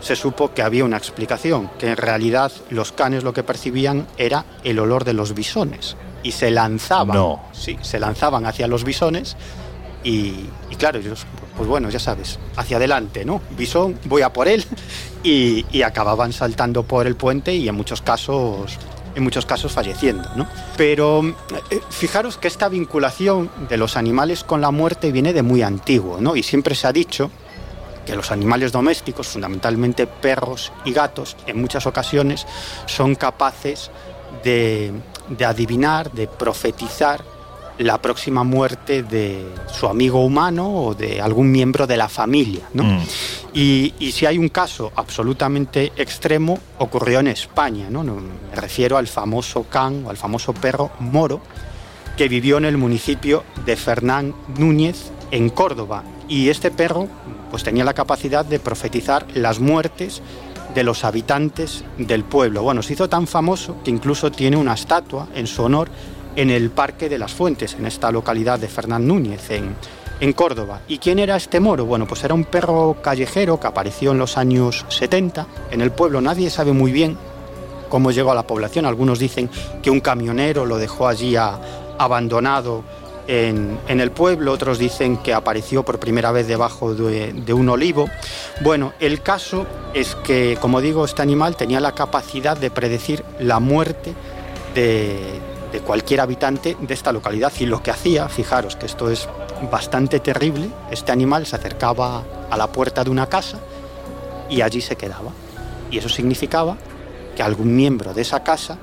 se supo que había una explicación, que en realidad los canes lo que percibían era el olor de los bisones y se lanzaban, No. sí, se lanzaban hacia los bisones y, y claro, ellos, pues bueno, ya sabes, hacia adelante, ¿no? Bisón, voy a por él y, y acababan saltando por el puente y en muchos casos en muchos casos falleciendo, ¿no? Pero eh, fijaros que esta vinculación de los animales con la muerte viene de muy antiguo, ¿no? Y siempre se ha dicho que los animales domésticos, fundamentalmente perros y gatos, en muchas ocasiones son capaces de, de adivinar, de profetizar la próxima muerte de su amigo humano o de algún miembro de la familia. ¿no? Mm. Y, y si hay un caso absolutamente extremo, ocurrió en España. ¿no? No, Me refiero al famoso can o al famoso perro moro que vivió en el municipio de Fernán Núñez, en Córdoba. Y este perro pues, tenía la capacidad de profetizar las muertes de los habitantes del pueblo. Bueno, se hizo tan famoso que incluso tiene una estatua en su honor en el Parque de las Fuentes, en esta localidad de Fernán Núñez, en, en Córdoba. ¿Y quién era este moro? Bueno, pues era un perro callejero que apareció en los años 70 en el pueblo. Nadie sabe muy bien cómo llegó a la población. Algunos dicen que un camionero lo dejó allí abandonado en, el pueblo, otros dicen que apareció por primera vez debajo de, un olivo. Bueno, el caso es que, como digo, este animal tenía la capacidad de predecir la muerte de cualquier habitante de esta localidad y lo que hacía, fijaros que esto es bastante terrible, este animal se acercaba a la puerta de una casa y allí se quedaba. Y eso significaba que algún miembro de esa casa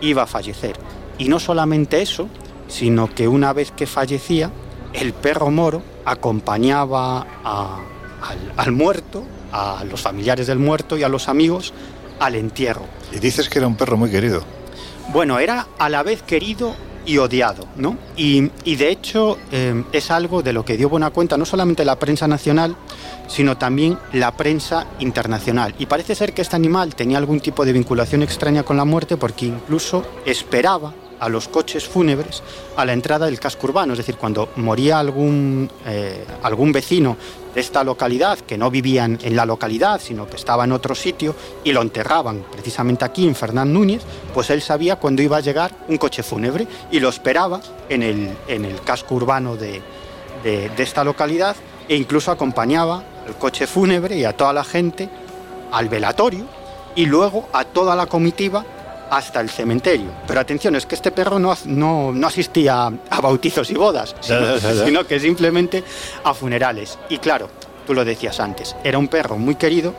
iba a fallecer. Y no solamente eso, sino que una vez que fallecía, el perro moro acompañaba a- al, al muerto, a los familiares del muerto y a los amigos al entierro. Y dices que era un perro muy querido. Bueno, era a la vez querido y odiado, ¿no? Y, y de hecho eh, es algo de lo que dio buena cuenta no solamente la prensa nacional, sino también la prensa internacional. Y parece ser que este animal tenía algún tipo de vinculación extraña con la muerte porque incluso esperaba a los coches fúnebres a la entrada del casco urbano, es decir, cuando moría algún, eh, algún vecino de esta localidad que no vivían en la localidad, sino que estaba en otro sitio y lo enterraban precisamente aquí en Fernán Núñez, pues él sabía cuándo iba a llegar un coche fúnebre y lo esperaba en el, en el casco urbano de, de- de esta localidad e incluso acompañaba al coche fúnebre y a toda la gente al velatorio y luego a toda la comitiva hasta el cementerio. Pero atención, es que este perro no, no, no asistía a bautizos y bodas, sino, que simplemente a funerales. Y claro, tú lo decías antes, era un perro muy querido,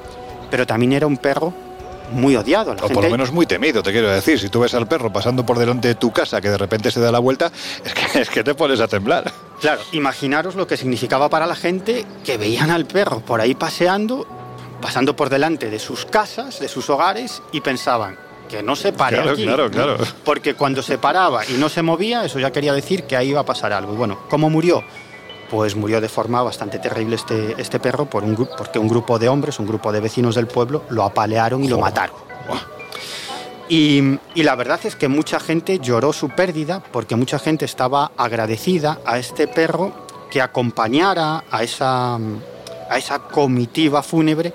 pero también era un perro muy odiado. La O por lo menos muy temido, te quiero decir. Si tú ves al perro pasando por delante de tu casa que de repente se da la vuelta, es que, es que te pones a temblar. Claro, imaginaros lo que significaba para la gente que veían al perro por ahí paseando, pasando por delante de sus casas, de sus hogares, y pensaban, que no se pare Claro, aquí, claro, claro. Porque cuando se paraba y no se movía, eso ya quería decir que ahí iba a pasar algo. Y bueno, ¿cómo murió? Pues murió de forma bastante terrible este, este perro por un, porque un grupo de hombres, un grupo de vecinos del pueblo, lo apalearon y lo mataron. Y, y la verdad es que mucha gente lloró su pérdida porque mucha gente estaba agradecida a este perro que acompañara a esa, a esa comitiva fúnebre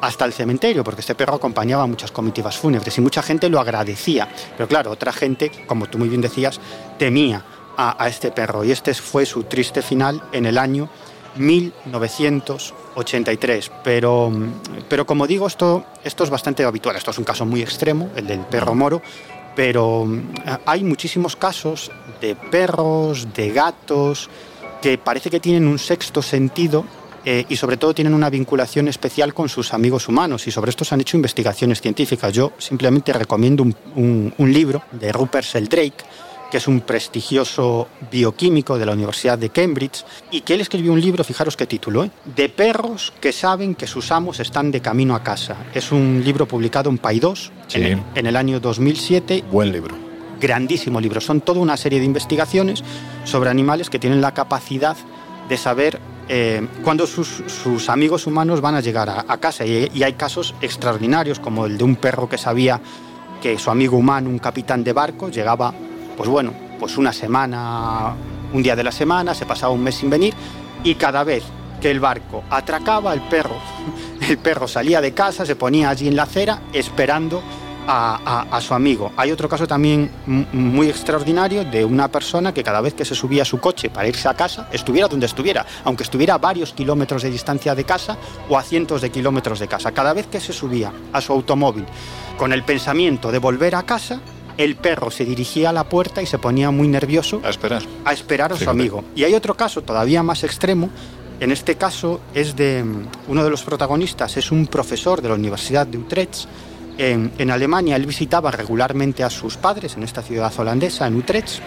hasta el cementerio, porque este perro acompañaba a muchas comitivas fúnebres y mucha gente lo agradecía. Pero claro, otra gente, como tú muy bien decías, temía a, a este perro y este fue su triste final en el año 1983. Pero, pero como digo, esto, esto es bastante habitual. Esto es un caso muy extremo, el del perro moro. Pero mm, hay muchísimos casos de perros, de gatos, que parece que tienen un sexto sentido eh, y sobre todo tienen una vinculación especial con sus amigos humanos y sobre esto se han hecho investigaciones científicas. Yo simplemente recomiendo un, un- un libro de Rupert Sheldrake, que es un prestigioso bioquímico de la Universidad de Cambridge, y que él escribió un libro, fijaros qué título, ¿eh? de perros que saben que sus amos están de camino a casa. Es un libro publicado en Paidós en, el, en el año 2007. Buen libro. Grandísimo libro. Son toda una serie de investigaciones sobre animales que tienen la capacidad de saber eh, cuándo sus, amigos humanos van a llegar a, a casa. Y, y hay casos extraordinarios, como el de un perro que sabía que su amigo humano, un capitán de barco, llegaba, pues bueno, pues una semana, un día de la semana, se pasaba un mes sin venir, y cada vez que el barco atracaba, el perro, el perro salía de casa, se ponía allí en la acera esperando a, a- a su amigo. Hay otro caso también muy extraordinario de una persona que cada vez que se subía a su coche para irse a casa, estuviera donde estuviera, aunque estuviera a varios kilómetros de distancia de casa o a cientos de kilómetros de casa, cada vez que se subía a su automóvil con el pensamiento de volver a casa, el perro se dirigía a la puerta y se ponía muy nervioso A esperar. a esperar a su amigo. Y hay otro caso todavía más extremo. En este caso es de mm, uno de los protagonistas, es un profesor de la Universidad de Utrecht. En, Alemania él visitaba regularmente a sus padres en esta ciudad holandesa, en Utrecht,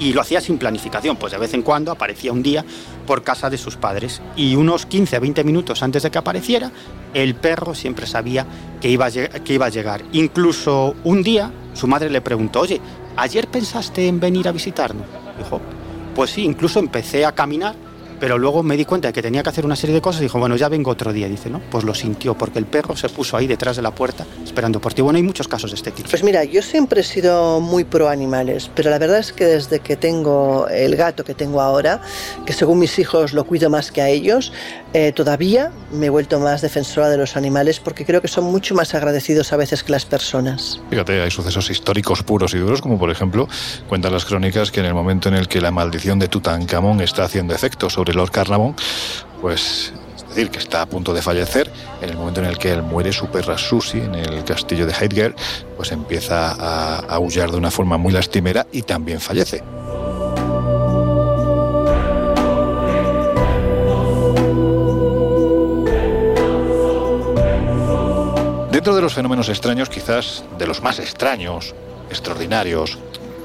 y lo hacía sin planificación, pues de vez en cuando aparecía un día por casa de sus padres y unos 15 20 minutos antes de que apareciera, el perro siempre sabía que iba a, que iba a llegar. Incluso un día su madre le preguntó, oye, ¿ayer pensaste en venir a visitarnos? Dijo, pues sí, incluso empecé a caminar, pero luego me di cuenta de que tenía que hacer una serie de cosas y dijo, bueno, ya vengo otro día. Dice, no, pues lo sintió, porque el perro se puso ahí detrás de la puerta esperando por ti. Bueno, hay muchos casos de este tipo. Pues mira, yo siempre he sido muy pro animales, pero la verdad es que desde que tengo el gato que tengo ahora, que según mis hijos lo cuido más que a ellos, eh, todavía me he vuelto más defensora de los animales porque creo que son mucho más agradecidos a veces que las personas. Fíjate, hay sucesos históricos puros y duros, como por ejemplo, cuentan las crónicas que en el momento en el que la maldición de Tutankamón está haciendo efecto sobre Lord Carnarvon, pues es decir, que está a punto de fallecer, en el momento en el que él muere, su perra Susie en el castillo de Heidger, pues empieza a aullar de una forma muy lastimera y también fallece. Dentro de los fenómenos extraños, quizás de los más extraños, extraordinarios,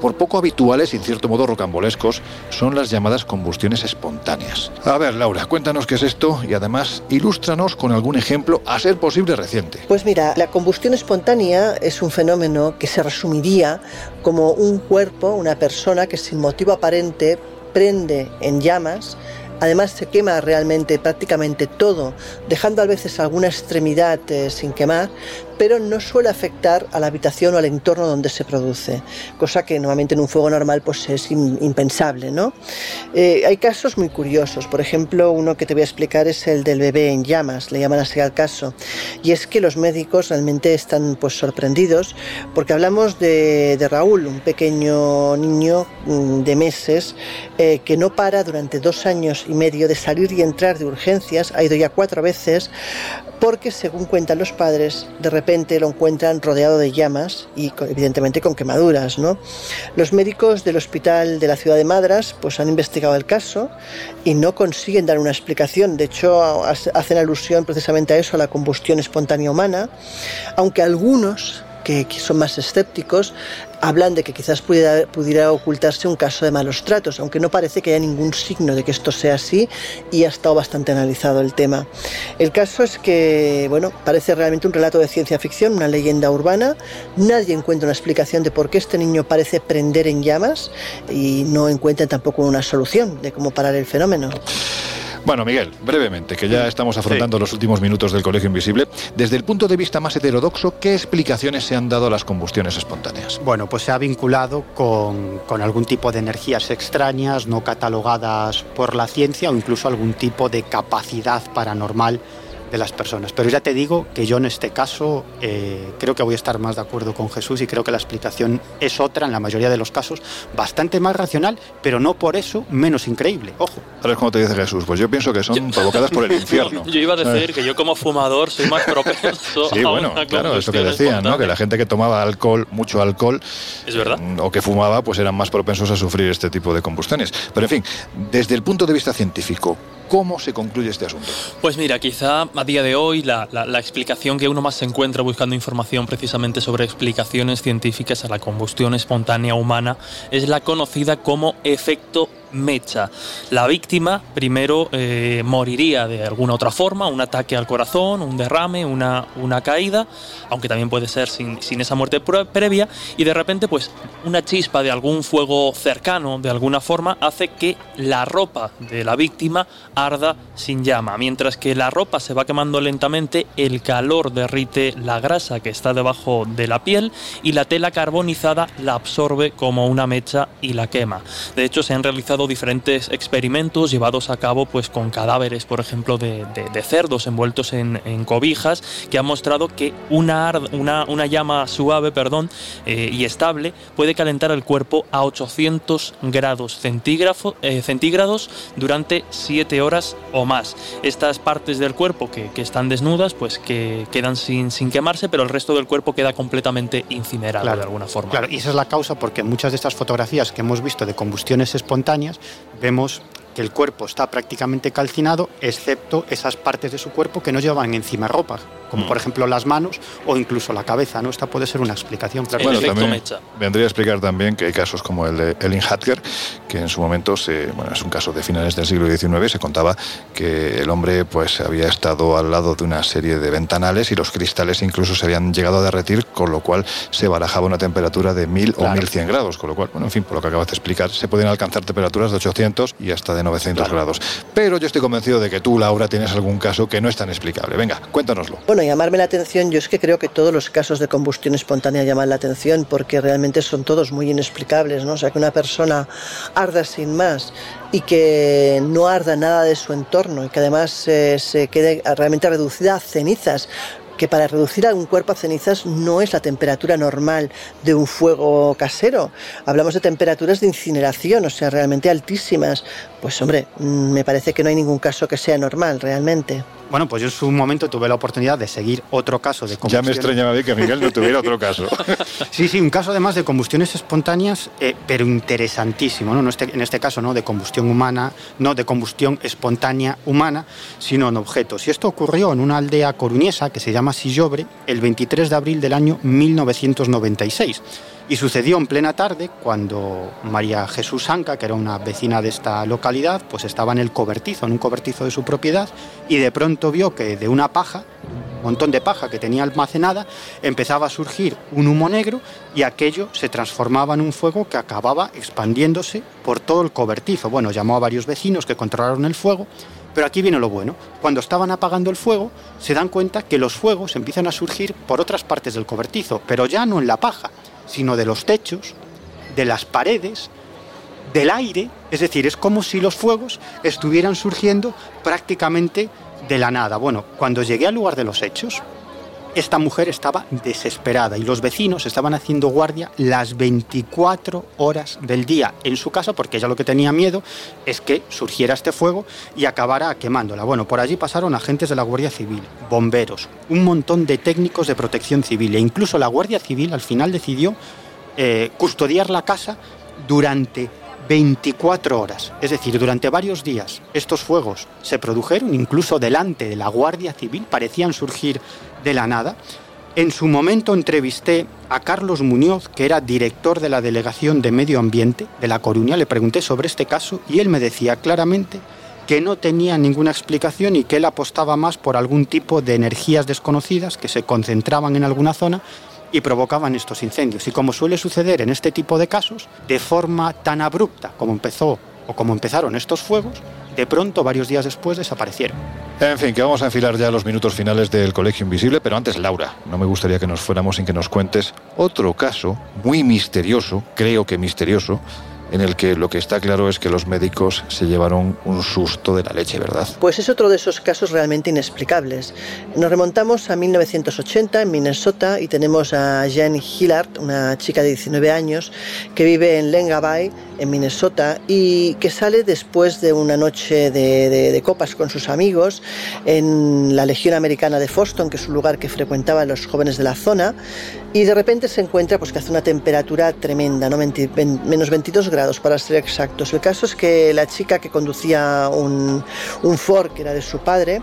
por poco habituales y en cierto modo rocambolescos, son las llamadas combustiones espontáneas. A ver, Laura, cuéntanos qué es esto y además ilústranos con algún ejemplo, a ser posible reciente. Pues mira, la combustión espontánea es un fenómeno que se resumiría como un cuerpo, una persona que sin motivo aparente prende en llamas, además se quema realmente prácticamente todo, dejando a veces alguna extremidad eh, sin quemar, pero no suele afectar a la habitación o al entorno donde se produce, cosa que normalmente en un fuego normal pues es im- impensable, ¿no? Eh, hay casos muy curiosos, por ejemplo, uno que te voy a explicar es el del bebé en llamas, le llaman así al caso, y es que los médicos realmente están pues sorprendidos porque hablamos de, de Raúl, un pequeño niño mm, de meses eh, que no para durante dos años y medio de salir y entrar de urgencias, ha ido ya cuatro veces, porque según cuentan los padres, de repente lo encuentran rodeado de llamas y evidentemente con quemaduras, ¿no? Los médicos del hospital de la ciudad de Madras pues han investigado el caso y no consiguen dar una explicación, de hecho ha- hacen alusión precisamente a eso, a la combustión espontánea humana, aunque algunos que son más escépticos, hablan de que quizás pudiera, pudiera ocultarse un caso de malos tratos, aunque no parece que haya ningún signo de que esto sea así y ha estado bastante analizado el tema. El caso es que, bueno, parece realmente un relato de ciencia ficción, una leyenda urbana. Nadie encuentra una explicación de por qué este niño parece prender en llamas y no encuentran tampoco una solución de cómo parar el fenómeno. Bueno, Miguel, brevemente, que ya estamos afrontando los últimos minutos del Colegio Invisible, desde el punto de vista más heterodoxo, ¿qué explicaciones se han dado a las combustiones espontáneas? Bueno, pues se ha vinculado con, con algún tipo de energías extrañas, no catalogadas por la ciencia o incluso algún tipo de capacidad paranormal de las personas. Pero ya te digo que yo en este caso eh, creo que voy a estar más de acuerdo con Jesús y creo que la explicación es otra en la mayoría de los casos, bastante más racional, pero no por eso menos increíble. Ojo. ¿Sabes cómo te dice Jesús? Pues yo pienso que son provocadas por el infierno. Yo iba a decir que yo como fumador soy más propenso Sí, a bueno, una claro, eso que decían, ¿no? Que la gente que tomaba alcohol, mucho alcohol, Es verdad. mm, o que fumaba, pues eran más propensos a sufrir este tipo de combustiones. Pero en fin, desde el punto de vista científico, ¿cómo se concluye este asunto? Pues mira, quizá a día de hoy la, la- explicación que uno más se encuentra buscando información precisamente sobre explicaciones científicas a la combustión espontánea humana es la conocida como efecto mecha. La víctima primero eh, moriría de alguna otra forma, un ataque al corazón, un derrame, una, una caída, aunque también puede ser sin, sin esa muerte pre- previa, y de repente pues una chispa de algún fuego cercano de alguna forma hace que la ropa de la víctima arda sin llama. Mientras que la ropa se va quemando lentamente, el calor derrite la grasa que está debajo de la piel y la tela carbonizada la absorbe como una mecha y la quema. De hecho, se han realizado diferentes experimentos llevados a cabo pues, con cadáveres, por ejemplo, de, de- de cerdos envueltos en, en cobijas, que han mostrado que una, una, una llama suave perdón, eh, y estable puede calentar el cuerpo a 800 grados eh, centígrados durante 7 horas o más. Estas partes del cuerpo que, que están desnudas, pues que quedan sin, sin quemarse, pero el resto del cuerpo queda completamente incinerado de alguna forma. Claro, y esa es la causa porque muchas de estas fotografías que hemos visto de combustiones espontáneas vemos que el cuerpo está prácticamente calcinado, excepto esas partes de su cuerpo que no llevan encima ropa, como Mm. por ejemplo las manos o incluso la cabeza. ¿no? Esta puede ser una explicación. Claro. Bueno, también vendría a explicar también que hay casos como el de Elin Hatker, que en su momento, se, bueno, es un caso de finales del siglo XIX, se contaba que el hombre pues había estado al lado de una serie de ventanales y los cristales incluso se habían llegado a derretir, con lo cual se barajaba una temperatura de 1000 o Claro. 1100 grados, con lo cual, bueno, en fin, por lo que acabas de explicar, se pueden alcanzar temperaturas de 800 y hasta de 900 grados. Pero yo estoy convencido de que tú, Laura, tienes algún caso que no es tan explicable. Venga, cuéntanoslo. Bueno, llamarme la atención, yo es que creo que todos los casos de combustión espontánea llaman la atención porque realmente son todos muy inexplicables, ¿no? O sea, que una persona arda sin más y que no arda nada de su entorno y que además eh, se quede realmente reducida a cenizas que para reducir a un cuerpo a cenizas no es la temperatura normal de un fuego casero. Hablamos de temperaturas de incineración, o sea, realmente altísimas. Pues hombre, mm, me parece que no hay ningún caso que sea normal, realmente. Bueno, pues yo en su momento tuve la oportunidad de seguir otro caso de Ya combustión. me extrañaba a mí que Miguel no tuviera otro caso. Sí, sí, un caso además de combustiones espontáneas, eh, pero interesantísimo, ¿no? No este- en este caso no de combustión humana, no de combustión espontánea humana, sino en objetos. Y esto ocurrió en una aldea coruñesa que se llama Sillobre el 23 de abril del año 1996. Y sucedió en plena tarde cuando María Jesús Anca, que era una vecina de esta localidad, pues estaba en el cobertizo, en un cobertizo de su propiedad, y de pronto vio que de una paja, un montón de paja que tenía almacenada, empezaba a surgir un humo negro y aquello se transformaba en un fuego que acababa expandiéndose por todo el cobertizo. Bueno, llamó a varios vecinos que controlaron el fuego, pero aquí viene lo bueno. Cuando estaban apagando el fuego, se dan cuenta que los fuegos empiezan a surgir por otras partes del cobertizo, pero ya no en la paja, sino de los techos, de las paredes, del aire, es decir, es como si los fuegos estuvieran surgiendo prácticamente de la nada. Bueno, cuando llegué al lugar de los hechos, esta mujer estaba desesperada y los vecinos estaban haciendo guardia las 24 horas del día en su casa porque ella lo que tenía miedo es que surgiera este fuego y acabara quemándola. Bueno, por allí pasaron agentes de la Guardia Civil, bomberos, un montón de técnicos de protección civil e incluso la Guardia Civil al final decidió eh, custodiar la casa durante 24 horas, es decir, durante varios días. Estos fuegos se produjeron incluso delante de la Guardia Civil, parecían surgir de la nada. En su momento entrevisté a Carlos Muñoz, que era director de la Delegación de Medio Ambiente de La Coruña. Le pregunté sobre este caso y él me decía claramente que no tenía ninguna explicación y que él apostaba más por algún tipo de energías desconocidas que se concentraban en alguna zona y provocaban estos incendios. Y como suele suceder en este tipo de casos, de forma tan abrupta como empezó o como empezaron estos fuegos, de pronto, varios días después, desaparecieron. En fin, que vamos a enfilar ya los minutos finales del Colegio Invisible, pero antes, Laura, no me gustaría que nos fuéramos sin que nos cuentes otro caso muy misterioso, creo que misterioso, en el que lo que está claro es que los médicos se llevaron un susto de la leche, ¿verdad? Pues es otro de esos casos realmente inexplicables. Nos remontamos a 1980 en Minnesota y tenemos a Jane Hillard, una chica de 19 años que vive en Lenga Bay, en Minnesota, y que sale después de una noche de- de copas con sus amigos en la Legión Americana de Foston, que es un lugar que frecuentaban los jóvenes de la zona, y de repente se encuentra pues, que hace una temperatura tremenda, ¿no? 20 ven- menos 22 grados para ser exactos. El caso es que la chica que conducía un, un Ford, que era de su padre,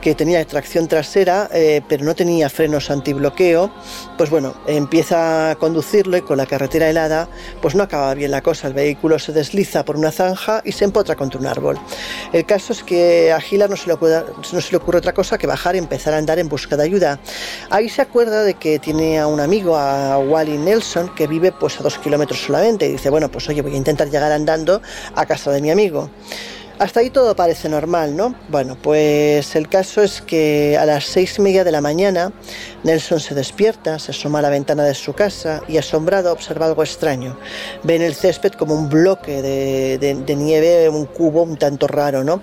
que tenía tracción trasera, eh, pero no tenía frenos antibloqueo, pues bueno, empieza a conducirlo y con la carretera helada, pues no acaba bien la cosa. El vehículo se desliza por una zanja y se empotra contra un árbol. El caso es que a Gila no se le ocurre, no se le ocurre otra cosa que bajar y empezar a andar en busca de ayuda. Ahí se acuerda de que tiene a un amigo, a Wally Nelson, que vive pues a dos kilómetros solamente. Y dice, bueno, pues oye, voy a intentar llegar andando a casa de mi amigo. Hasta ahí todo parece normal, ¿no? Bueno, pues el caso es que a las seis y media de la mañana Nelson se despierta, se asoma a la ventana de su casa y asombrado observa algo extraño. Ve en el césped como un bloque de, de- de nieve, un cubo un tanto raro, ¿no?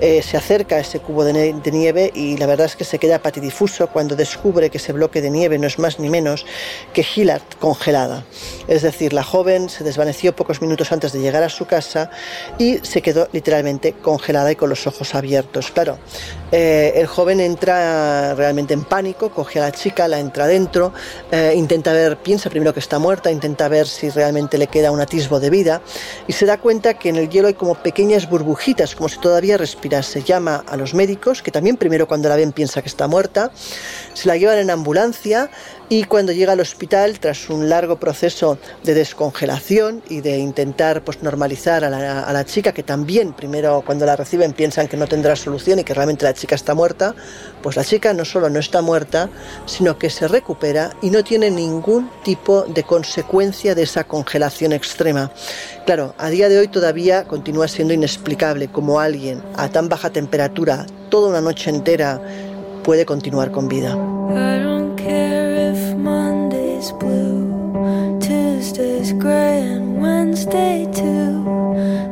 Eh, se acerca a ese cubo de, nieve y la verdad es que se queda patidifuso cuando descubre que ese bloque de nieve no es más ni menos que Hillard congelada. Es decir, la joven se desvaneció pocos minutos antes de llegar a su casa y se quedó literalmente congelada y con los ojos abiertos. Claro, eh, el joven entra realmente en pánico, coge a la chica, la entra dentro, eh, intenta ver, piensa primero que está muerta, intenta ver si realmente le queda un atisbo de vida y se da cuenta que en el hielo hay como pequeñas burbujitas, como si todavía respirase. Llama a los médicos, que también primero cuando la ven piensa que está muerta, se la llevan en ambulancia y cuando llega al hospital, tras un largo proceso de descongelación y de intentar pues, normalizar a la, a la chica, que también primero cuando la reciben piensan que no tendrá solución y que realmente la chica está muerta, pues la chica no solo no está muerta, sino que se recupera y no tiene ningún tipo de consecuencia de esa congelación extrema. Claro, a día de hoy todavía continúa siendo inexplicable cómo alguien a tan baja temperatura, toda una noche entera, puede continuar con vida. I don't care if Monday's blue, Tuesday's gray, and Wednesday too.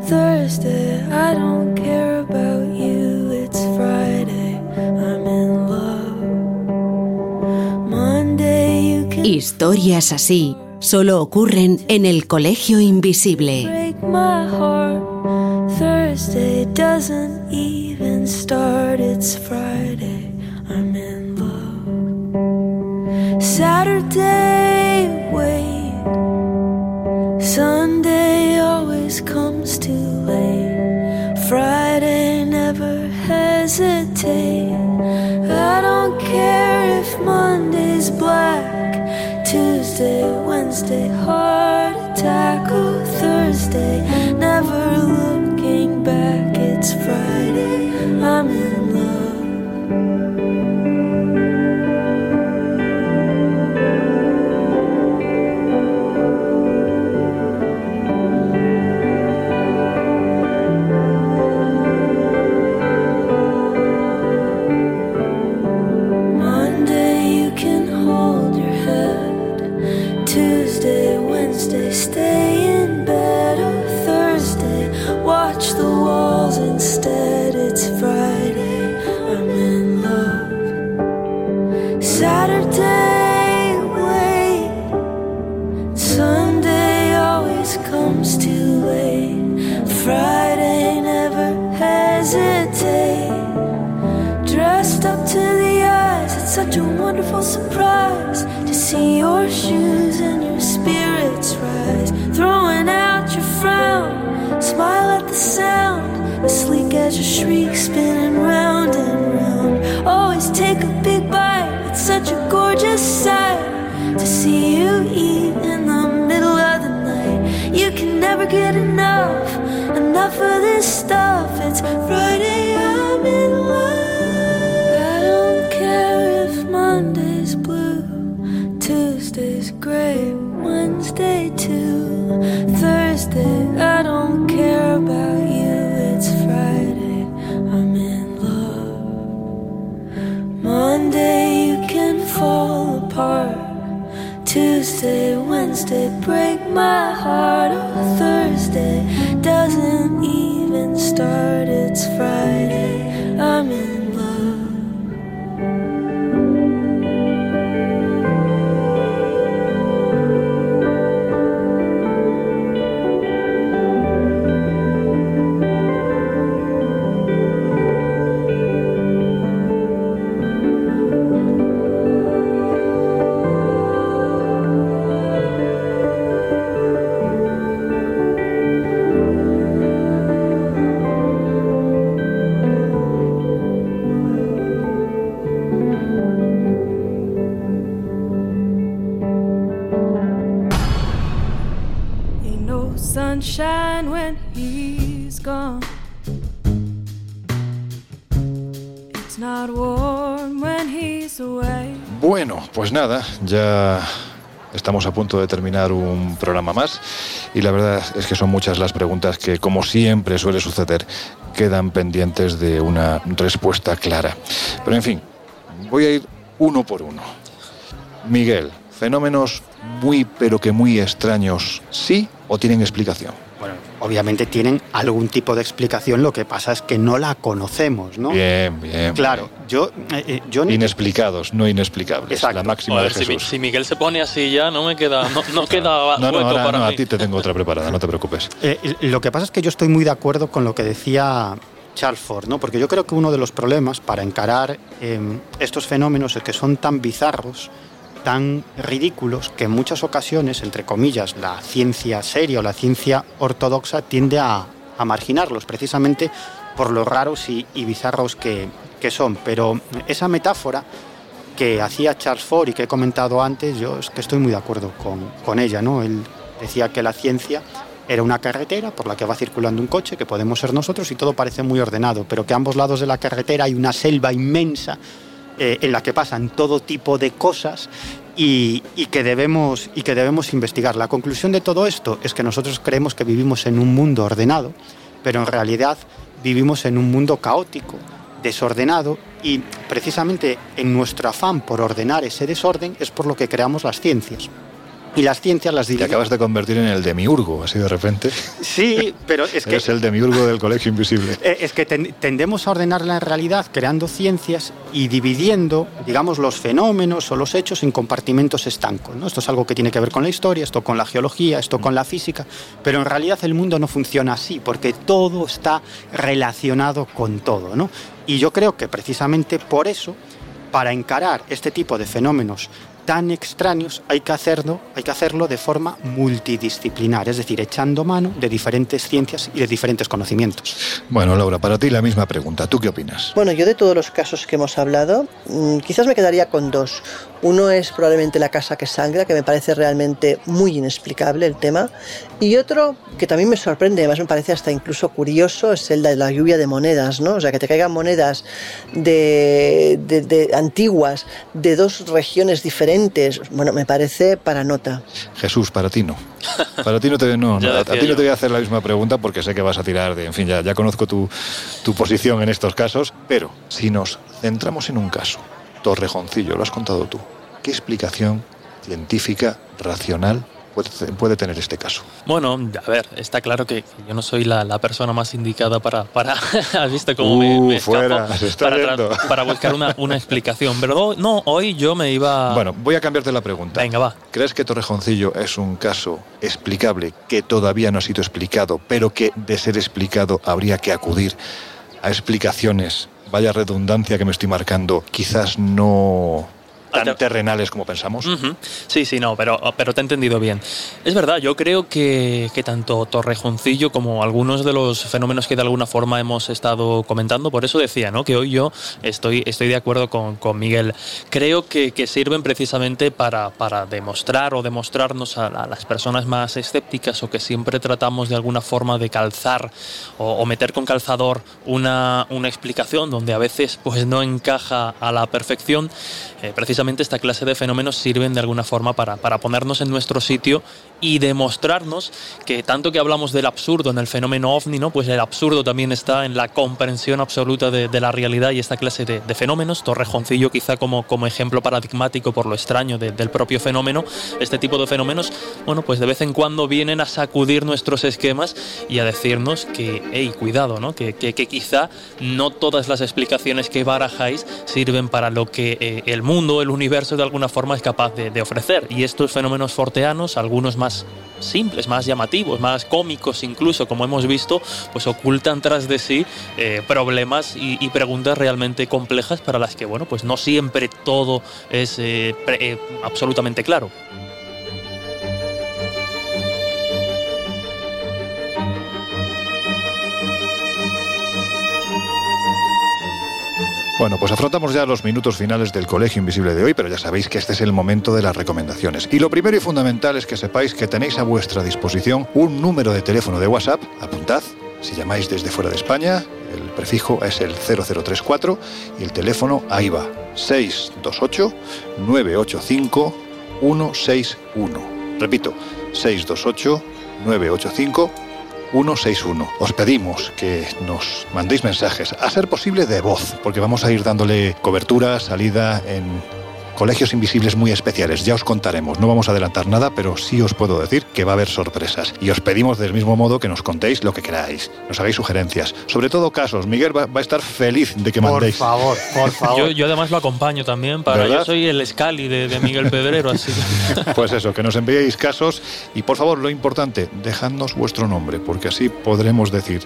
Thursday, I don't care about you. It's Friday, I'm in love. Monday, you can Historias así solo ocurren en el Colegio Invisible. break my heart. Thursday doesn't even start. It's Friday, I'm in love. Saturday, wait. Sunday always comes too late. Friday, never hesitate. I don't care if Monday's black. Tuesday, Wednesday, heart attack. Oh, Thursday, never looking back. It's Friday, I'm in estamos a punto de terminar un programa más y la verdad es que son muchas las preguntas que, como siempre suele suceder, quedan pendientes de una respuesta clara. Pero en fin, voy a ir uno por uno. Miguel, fenómenos muy pero que muy extraños, ¿sí o tienen explicación? Bueno, obviamente tienen algún tipo de explicación, lo que pasa es que no la conocemos, ¿no? Bien, bien. Claro, yo, eh, eh, yo ni- Inexplicados, no inexplicables. Exacto. La máxima de Jesús. si Miguel se pone así ya, no me queda, no, no queda No, no, hueco ahora para no, mí. a ti te tengo otra preparada, no te preocupes. Eh, lo que pasa es que yo estoy muy de acuerdo con lo que decía Charles Ford, ¿no? Porque yo creo que uno de los problemas para encarar eh, estos fenómenos es que son tan bizarros, tan ridículos, que en muchas ocasiones, entre comillas, la ciencia seria o la ciencia ortodoxa tiende a, a marginarlos, precisamente por lo raros y, bizarros que, que son. Pero esa metáfora que hacía Charles Ford y que he comentado antes, yo es que estoy muy de acuerdo con, con ella, ¿no? Él decía que la ciencia era una carretera por la que va circulando un coche, que podemos ser nosotros, y todo parece muy ordenado, pero que a ambos lados de la carretera hay una selva inmensa eh, en la que pasan todo tipo de cosas y, y que debemos, y que debemos investigar. La conclusión de todo esto es que nosotros creemos que vivimos en un mundo ordenado, pero en realidad vivimos en un mundo caótico, desordenado y precisamente en nuestro afán por ordenar ese desorden es por lo que creamos las ciencias. Y las ciencias las Te dividimos. acabas de convertir en el demiurgo, así de repente. Sí, pero es que Eres el demiurgo del colegio invisible. Eh, Es que ten- tendemos a ordenar la realidad creando ciencias y dividiendo, digamos, los fenómenos o los hechos en compartimentos estancos. ¿no? Esto es algo que tiene que ver con la historia, esto con la geología, esto con la física, pero en realidad el mundo no funciona así, porque todo está relacionado con todo. ¿no? Y yo creo que precisamente por eso, para encarar este tipo de fenómenos tan extraños hay que hacerlo, hay que hacerlo de forma multidisciplinar, es decir, echando mano de diferentes ciencias y de diferentes conocimientos. Bueno, Laura, para ti la misma pregunta. ¿Tú qué opinas? Bueno, yo de todos los casos que hemos hablado, mm, quizás me quedaría con dos. Uno es probablemente la casa que sangra, que me parece realmente muy inexplicable el tema. Y otro que también me sorprende, además me parece hasta incluso curioso, es el de la lluvia de monedas, ¿no? O sea, que te caigan monedas de, de- de antiguas de dos regiones diferentes. Bueno, me parece para nota. Jesús, para ti no. Para ti no te, no, a ti no te voy a hacer la misma pregunta porque sé que vas a tirar de, en fin, ya, ya conozco tu, tu posición en estos casos, pero si nos centramos en un caso, Torrejoncillo, lo has contado tú, ¿qué explicación científica, racional puede, puede tener este caso? Bueno, a ver, está claro que yo no soy la, la persona más indicada para... para ¿Has visto cómo me, Uh, me fuera, se está para, buscar una, una explicación. Pero no, hoy yo me iba... Bueno, voy a cambiarte la pregunta. Venga, va. ¿Crees que Torrejoncillo es un caso explicable que todavía no ha sido explicado, pero que de ser explicado habría que acudir a explicaciones, vaya redundancia que me estoy marcando, quizás no tan terrenales como pensamos. Sí, sí, no, pero, pero te he entendido bien. Es verdad, yo creo que, que tanto Torrejoncillo como algunos de los fenómenos que de alguna forma hemos estado comentando, por eso decía, ¿no? Que hoy yo estoy, estoy de acuerdo con, con Miguel. Creo que, que sirven precisamente para, para demostrar o demostrarnos a, a las personas más escépticas o que siempre tratamos de alguna forma de calzar o, o meter con calzador una, una explicación donde a veces pues no encaja a la perfección. Eh, precisamente esta clase de fenómenos sirven de alguna forma para, para ponernos en nuestro sitio y demostrarnos que tanto que hablamos del absurdo en el fenómeno ovni, ¿no? pues el absurdo también está en la comprensión absoluta de, la realidad y esta clase de, fenómenos. Torrejoncillo quizá como, como ejemplo paradigmático por lo extraño de- del propio fenómeno. Este tipo de fenómenos, bueno, pues de vez en cuando vienen a sacudir nuestros esquemas y a decirnos que, hey, cuidado, ¿no? que, que, que quizá no todas las explicaciones que barajáis sirven para lo que eh, el mundo, el universo de alguna forma es capaz de, ofrecer. Y estos fenómenos forteanos, algunos más simples, más llamativos, más cómicos incluso, como hemos visto, pues ocultan tras de sí eh, problemas y, preguntas realmente complejas para las que, bueno, pues no siempre todo es eh, eh, absolutamente claro. Bueno, pues afrontamos ya los minutos finales del Colegio Invisible de hoy, pero ya sabéis que este es el momento de las recomendaciones. Y lo primero y fundamental es que sepáis que tenéis a vuestra disposición un número de teléfono de WhatsApp, apuntad, si llamáis desde fuera de España, el prefijo es el 0034 y el teléfono ahí va, 628 985 161. Repito, 628 985 161. Os pedimos que nos mandéis mensajes, a ser posible de voz, porque vamos a ir dándole cobertura, salida en colegios invisibles muy especiales. Ya os contaremos, no vamos a adelantar nada, pero sí os puedo decir que va a haber sorpresas. Y os pedimos del mismo modo que nos contéis lo que queráis, nos hagáis sugerencias, sobre todo casos. Miguel va, va a estar feliz de que Por mandéis. favor, por favor. Yo, yo además lo acompaño también para. ¿Verdad? Yo soy el Scali de, de Miguel Pedrero, así Pues eso, que nos enviéis casos y por favor, lo importante, dejadnos vuestro nombre, porque así podremos decir,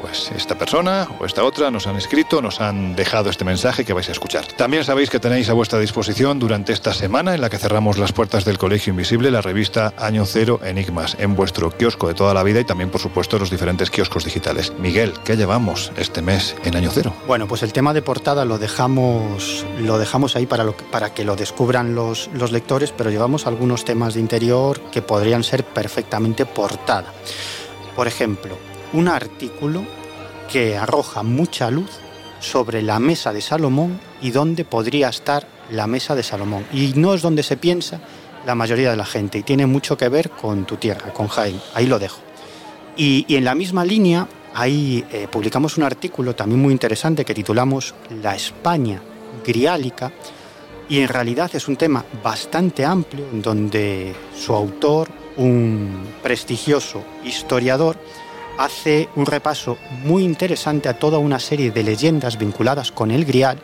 pues esta persona o esta otra nos han escrito, nos han dejado este mensaje que vais a escuchar. También sabéis que tenéis a vuestra disposición durante esta semana en la que cerramos las puertas del Colegio Invisible la revista Año Cero Enigmas en vuestro kiosco de toda la vida y también, por supuesto, los diferentes kioscos digitales. Miguel, ¿qué llevamos este mes en Año Cero? Bueno, pues el tema de portada lo dejamos, lo dejamos ahí para, para que lo descubran los, los lectores, pero llevamos algunos temas de interior que podrían ser perfectamente portada. Por ejemplo, un artículo que arroja mucha luz sobre la mesa de Salomón y dónde podría estar la mesa de Salomón. Y no es donde se piensa la mayoría de la gente y tiene mucho que ver con tu tierra, con Jaén. Ahí lo dejo. Y, en la misma línea, ahí eh, publicamos un artículo también muy interesante que titulamos La España griálica. Y en realidad es un tema bastante amplio, en donde su autor, un prestigioso historiador, hace un repaso muy interesante a toda una serie de leyendas vinculadas con el grial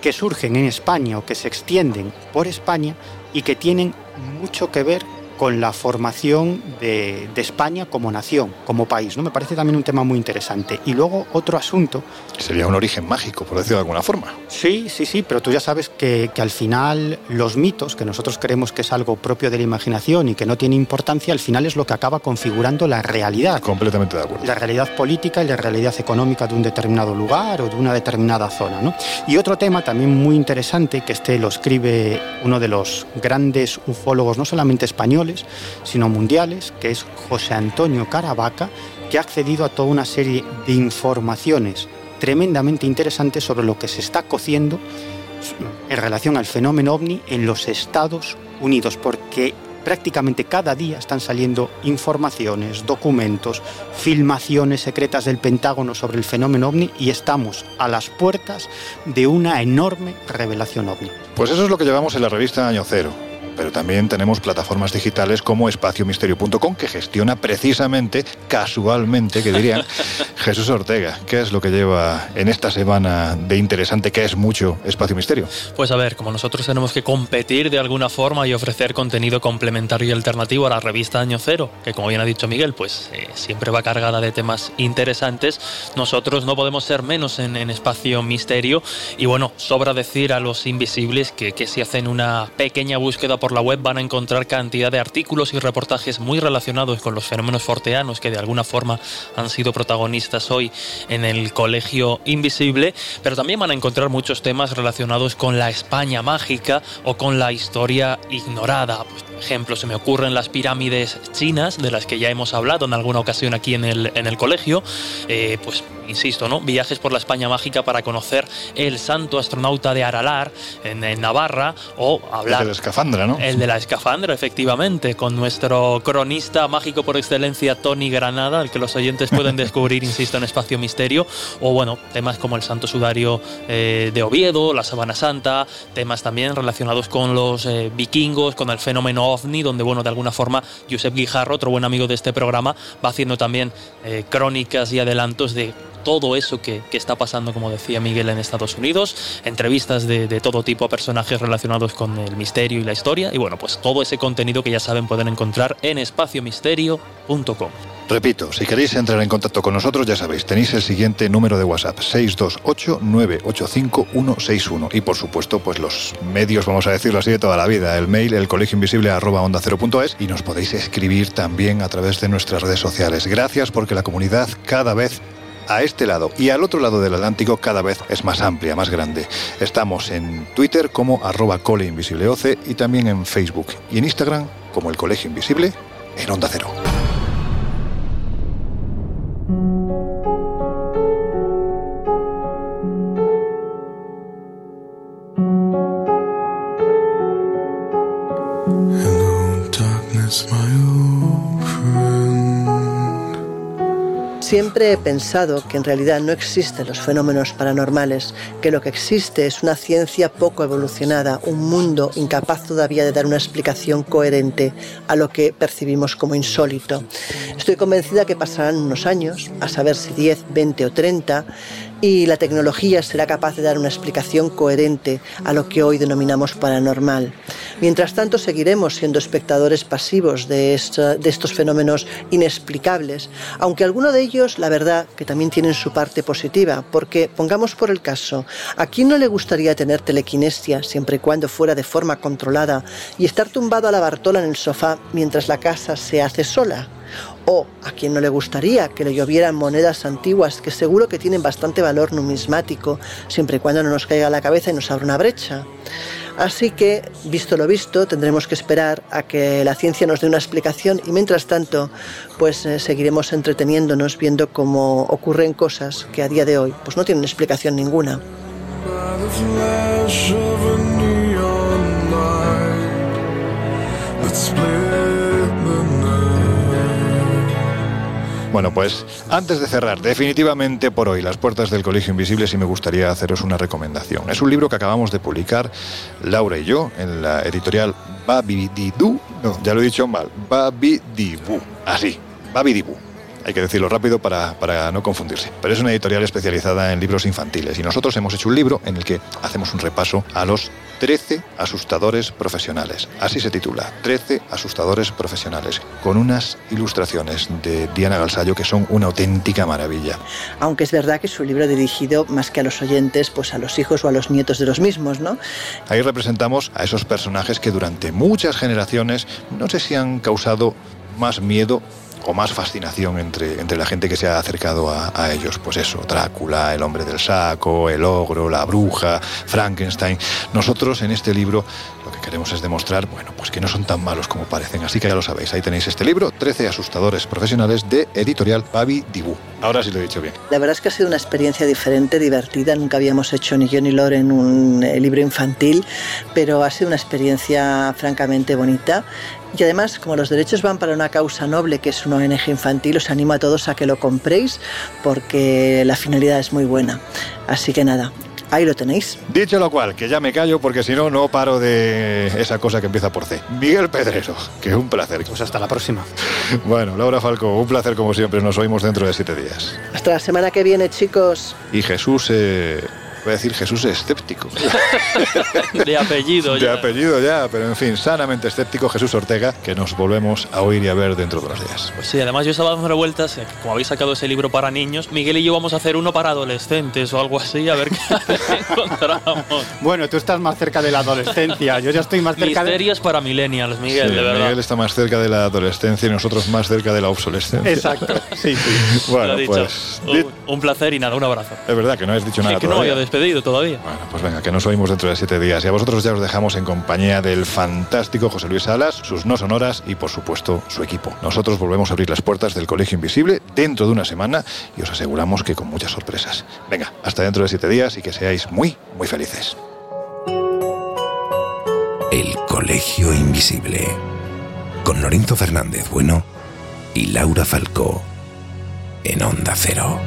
que surgen en España o que se extienden por España y que tienen mucho que ver con la formación de, de España como nación, como país. ¿no? Me parece también un tema muy interesante. Y luego otro asunto Sería un origen mágico, por decirlo de alguna forma. Sí, sí, sí, pero tú ya sabes que, que al final los mitos, que nosotros creemos que es algo propio de la imaginación y que no tiene importancia, al final es lo que acaba configurando la realidad. Completamente de acuerdo. La realidad política y la realidad económica de un determinado lugar o de una determinada zona. ¿no? Y otro tema también muy interesante, que este lo escribe uno de los grandes ufólogos, no solamente españoles, sino mundiales, que es José Antonio Caravaca, que ha accedido a toda una serie de informaciones tremendamente interesantes sobre lo que se está cociendo en relación al fenómeno ovni en los Estados Unidos, porque prácticamente cada día están saliendo informaciones, documentos, filmaciones secretas del Pentágono sobre el fenómeno ovni y estamos a las puertas de una enorme revelación ovni. Pues eso es lo que llevamos en la revista Año Cero. Pero también tenemos plataformas digitales como espaciomisterio.com que gestiona precisamente, casualmente, que dirían, Jesús Ortega. ¿Qué es lo que lleva en esta semana de interesante que es mucho Espacio Misterio? Pues a ver, como nosotros tenemos que competir de alguna forma y ofrecer contenido complementario y alternativo a la revista Año Cero, que como bien ha dicho Miguel, pues eh, siempre va cargada de temas interesantes, nosotros no podemos ser menos en, en Espacio Misterio y bueno, sobra decir a los invisibles que, que si hacen una pequeña búsqueda por la web van a encontrar cantidad de artículos y reportajes muy relacionados con los fenómenos forteanos que de alguna forma han sido protagonistas hoy en el Colegio Invisible, pero también van a encontrar muchos temas relacionados con la España mágica o con la historia ignorada. Pues, por ejemplo, se me ocurren las pirámides chinas, de las que ya hemos hablado en alguna ocasión aquí en el, en el colegio, eh, pues insisto, ¿no? Viajes por la España mágica para conocer el santo astronauta de Aralar en, Navarra o hablar... La. El de la escafandra, efectivamente, con nuestro cronista mágico por excelencia, Tony Granada, el que los oyentes pueden descubrir, insisto, en Espacio Misterio, o bueno, temas como el Santo Sudario eh, de Oviedo, la Sabana Santa, temas también relacionados con los eh, vikingos, con el fenómeno ovni, donde, bueno, de alguna forma, Josep Guijarro, otro buen amigo de este programa, va haciendo también eh, crónicas y adelantos de todo eso que, que, está pasando, como decía Miguel, en Estados Unidos, entrevistas de, todo tipo a personajes relacionados con el misterio y la historia, y bueno, pues todo ese contenido que ya saben pueden encontrar en espaciomisterio.com. Repito, si queréis entrar en contacto con nosotros, ya sabéis, tenéis el siguiente número de WhatsApp, 628-985-161. Y por supuesto, pues los medios, vamos a decirlo así, de toda la vida, el mail, el colegio invisible arroba onda cero y nos podéis escribir también a través de nuestras redes sociales. Gracias porque la comunidad cada vez a este lado y al otro lado del Atlántico cada vez es más amplia, más grande. Estamos en Twitter como arroba coleinvisibleoce y también en Facebook y en Instagram como el Colegio Invisible en Onda Cero. Siempre he pensado que en realidad no existen los fenómenos paranormales, que lo que existe es una ciencia poco evolucionada, un mundo incapaz todavía de dar una explicación coherente a lo que percibimos como insólito. Estoy convencida que pasarán unos años, a saber si 10, 20 o 30, y la tecnología será capaz de dar una explicación coherente a lo que hoy denominamos paranormal. Mientras tanto, seguiremos siendo espectadores pasivos de, estos fenómenos inexplicables, aunque algunos de ellos, la verdad, que también tienen su parte positiva, porque, pongamos por el caso, ¿a quién no le gustaría tener telequinesia siempre y cuando fuera de forma controlada y estar tumbado a la bartola en el sofá mientras la casa se hace sola? O a quien no le gustaría que le llovieran monedas antiguas que seguro que tienen bastante valor numismático, siempre y cuando no nos caiga a la cabeza y nos abra una brecha. Así que, visto lo visto, tendremos que esperar a que la ciencia nos dé una explicación y mientras tanto, pues eh, seguiremos entreteniéndonos viendo cómo ocurren cosas que a día de hoy pues no tienen explicación ninguna. Bueno, pues antes de cerrar definitivamente por hoy las puertas del Colegio Invisible, sí me gustaría haceros una recomendación. Es un libro que acabamos de publicar Laura y yo en la editorial Babididú. No, ya lo he dicho mal. Babidibú. Así, Babidibú. Hay que decirlo rápido para, para, no confundirse. Pero es una editorial especializada en libros infantiles y nosotros hemos hecho un libro en el que hacemos un repaso a los 13 asustadores profesionales. Así se titula, 13 asustadores profesionales, con unas ilustraciones de Diana Galsallo que son una auténtica maravilla. Aunque es verdad que es un libro dirigido más que a los oyentes, pues a los hijos o a los nietos de los mismos, ¿no? Ahí representamos a esos personajes que durante muchas generaciones no sé si han causado más miedo o más fascinación entre, entre la gente que se ha acercado a, a, ellos. Pues eso, Drácula, el hombre del saco, el ogro, la bruja, Frankenstein. Nosotros en este libro lo que queremos es demostrar, bueno, pues que no son tan malos como parecen. Así que ya lo sabéis, ahí tenéis este libro, 13 asustadores profesionales de editorial Babi Dibu. Ahora sí lo he dicho bien. La verdad es que ha sido una experiencia diferente, divertida. Nunca habíamos hecho ni yo ni Loren un eh, libro infantil, pero ha sido una experiencia francamente bonita. Y además, como los derechos van para una causa noble, que es una ONG infantil, os animo a todos a que lo compréis porque la finalidad es muy buena. Así que nada, Ahí lo tenéis. Dicho lo cual, que ya me callo porque si no, no paro de esa cosa que empieza por C. Miguel Pedrero, que un placer. Pues hasta la próxima. Bueno, Laura Falco, un placer como siempre. Nos oímos dentro de siete días. Hasta la semana que viene, chicos. Y Jesús, eh, voy a decir Jesús escéptico. de apellido De ya. apellido ya, pero en fin, sanamente escéptico Jesús Ortega, que nos volvemos a oír y a ver dentro de unos días. Pues sí, además yo estaba dando vueltas, eh, como habéis sacado ese libro para niños, Miguel y yo vamos a hacer uno para adolescentes o algo así, a ver qué encontramos. Bueno, tú estás más cerca de la adolescencia. Yo ya estoy más cerca de. Misterios para millennials, Miguel, Sí, de verdad. Miguel está más cerca de la adolescencia y nosotros más cerca de la obsolescencia. Exacto, sí, sí. Bueno, pues un, un placer y nada, un abrazo. es verdad que no has dicho nada que no todavía. Despedido todavía. Bueno, pues venga, que nos oímos dentro de siete días. Y a vosotros ya os dejamos en compañía del fantástico José Luis Salas, sus no sonoras y, por supuesto, su equipo. Nosotros volvemos a abrir las puertas del Colegio Invisible dentro de una semana y os aseguramos que con muchas sorpresas. Venga, hasta dentro de siete días y que seáis muy, muy felices. El Colegio Invisible. Con Lorenzo Fernández Bueno y Laura Falcó. En Onda Cero.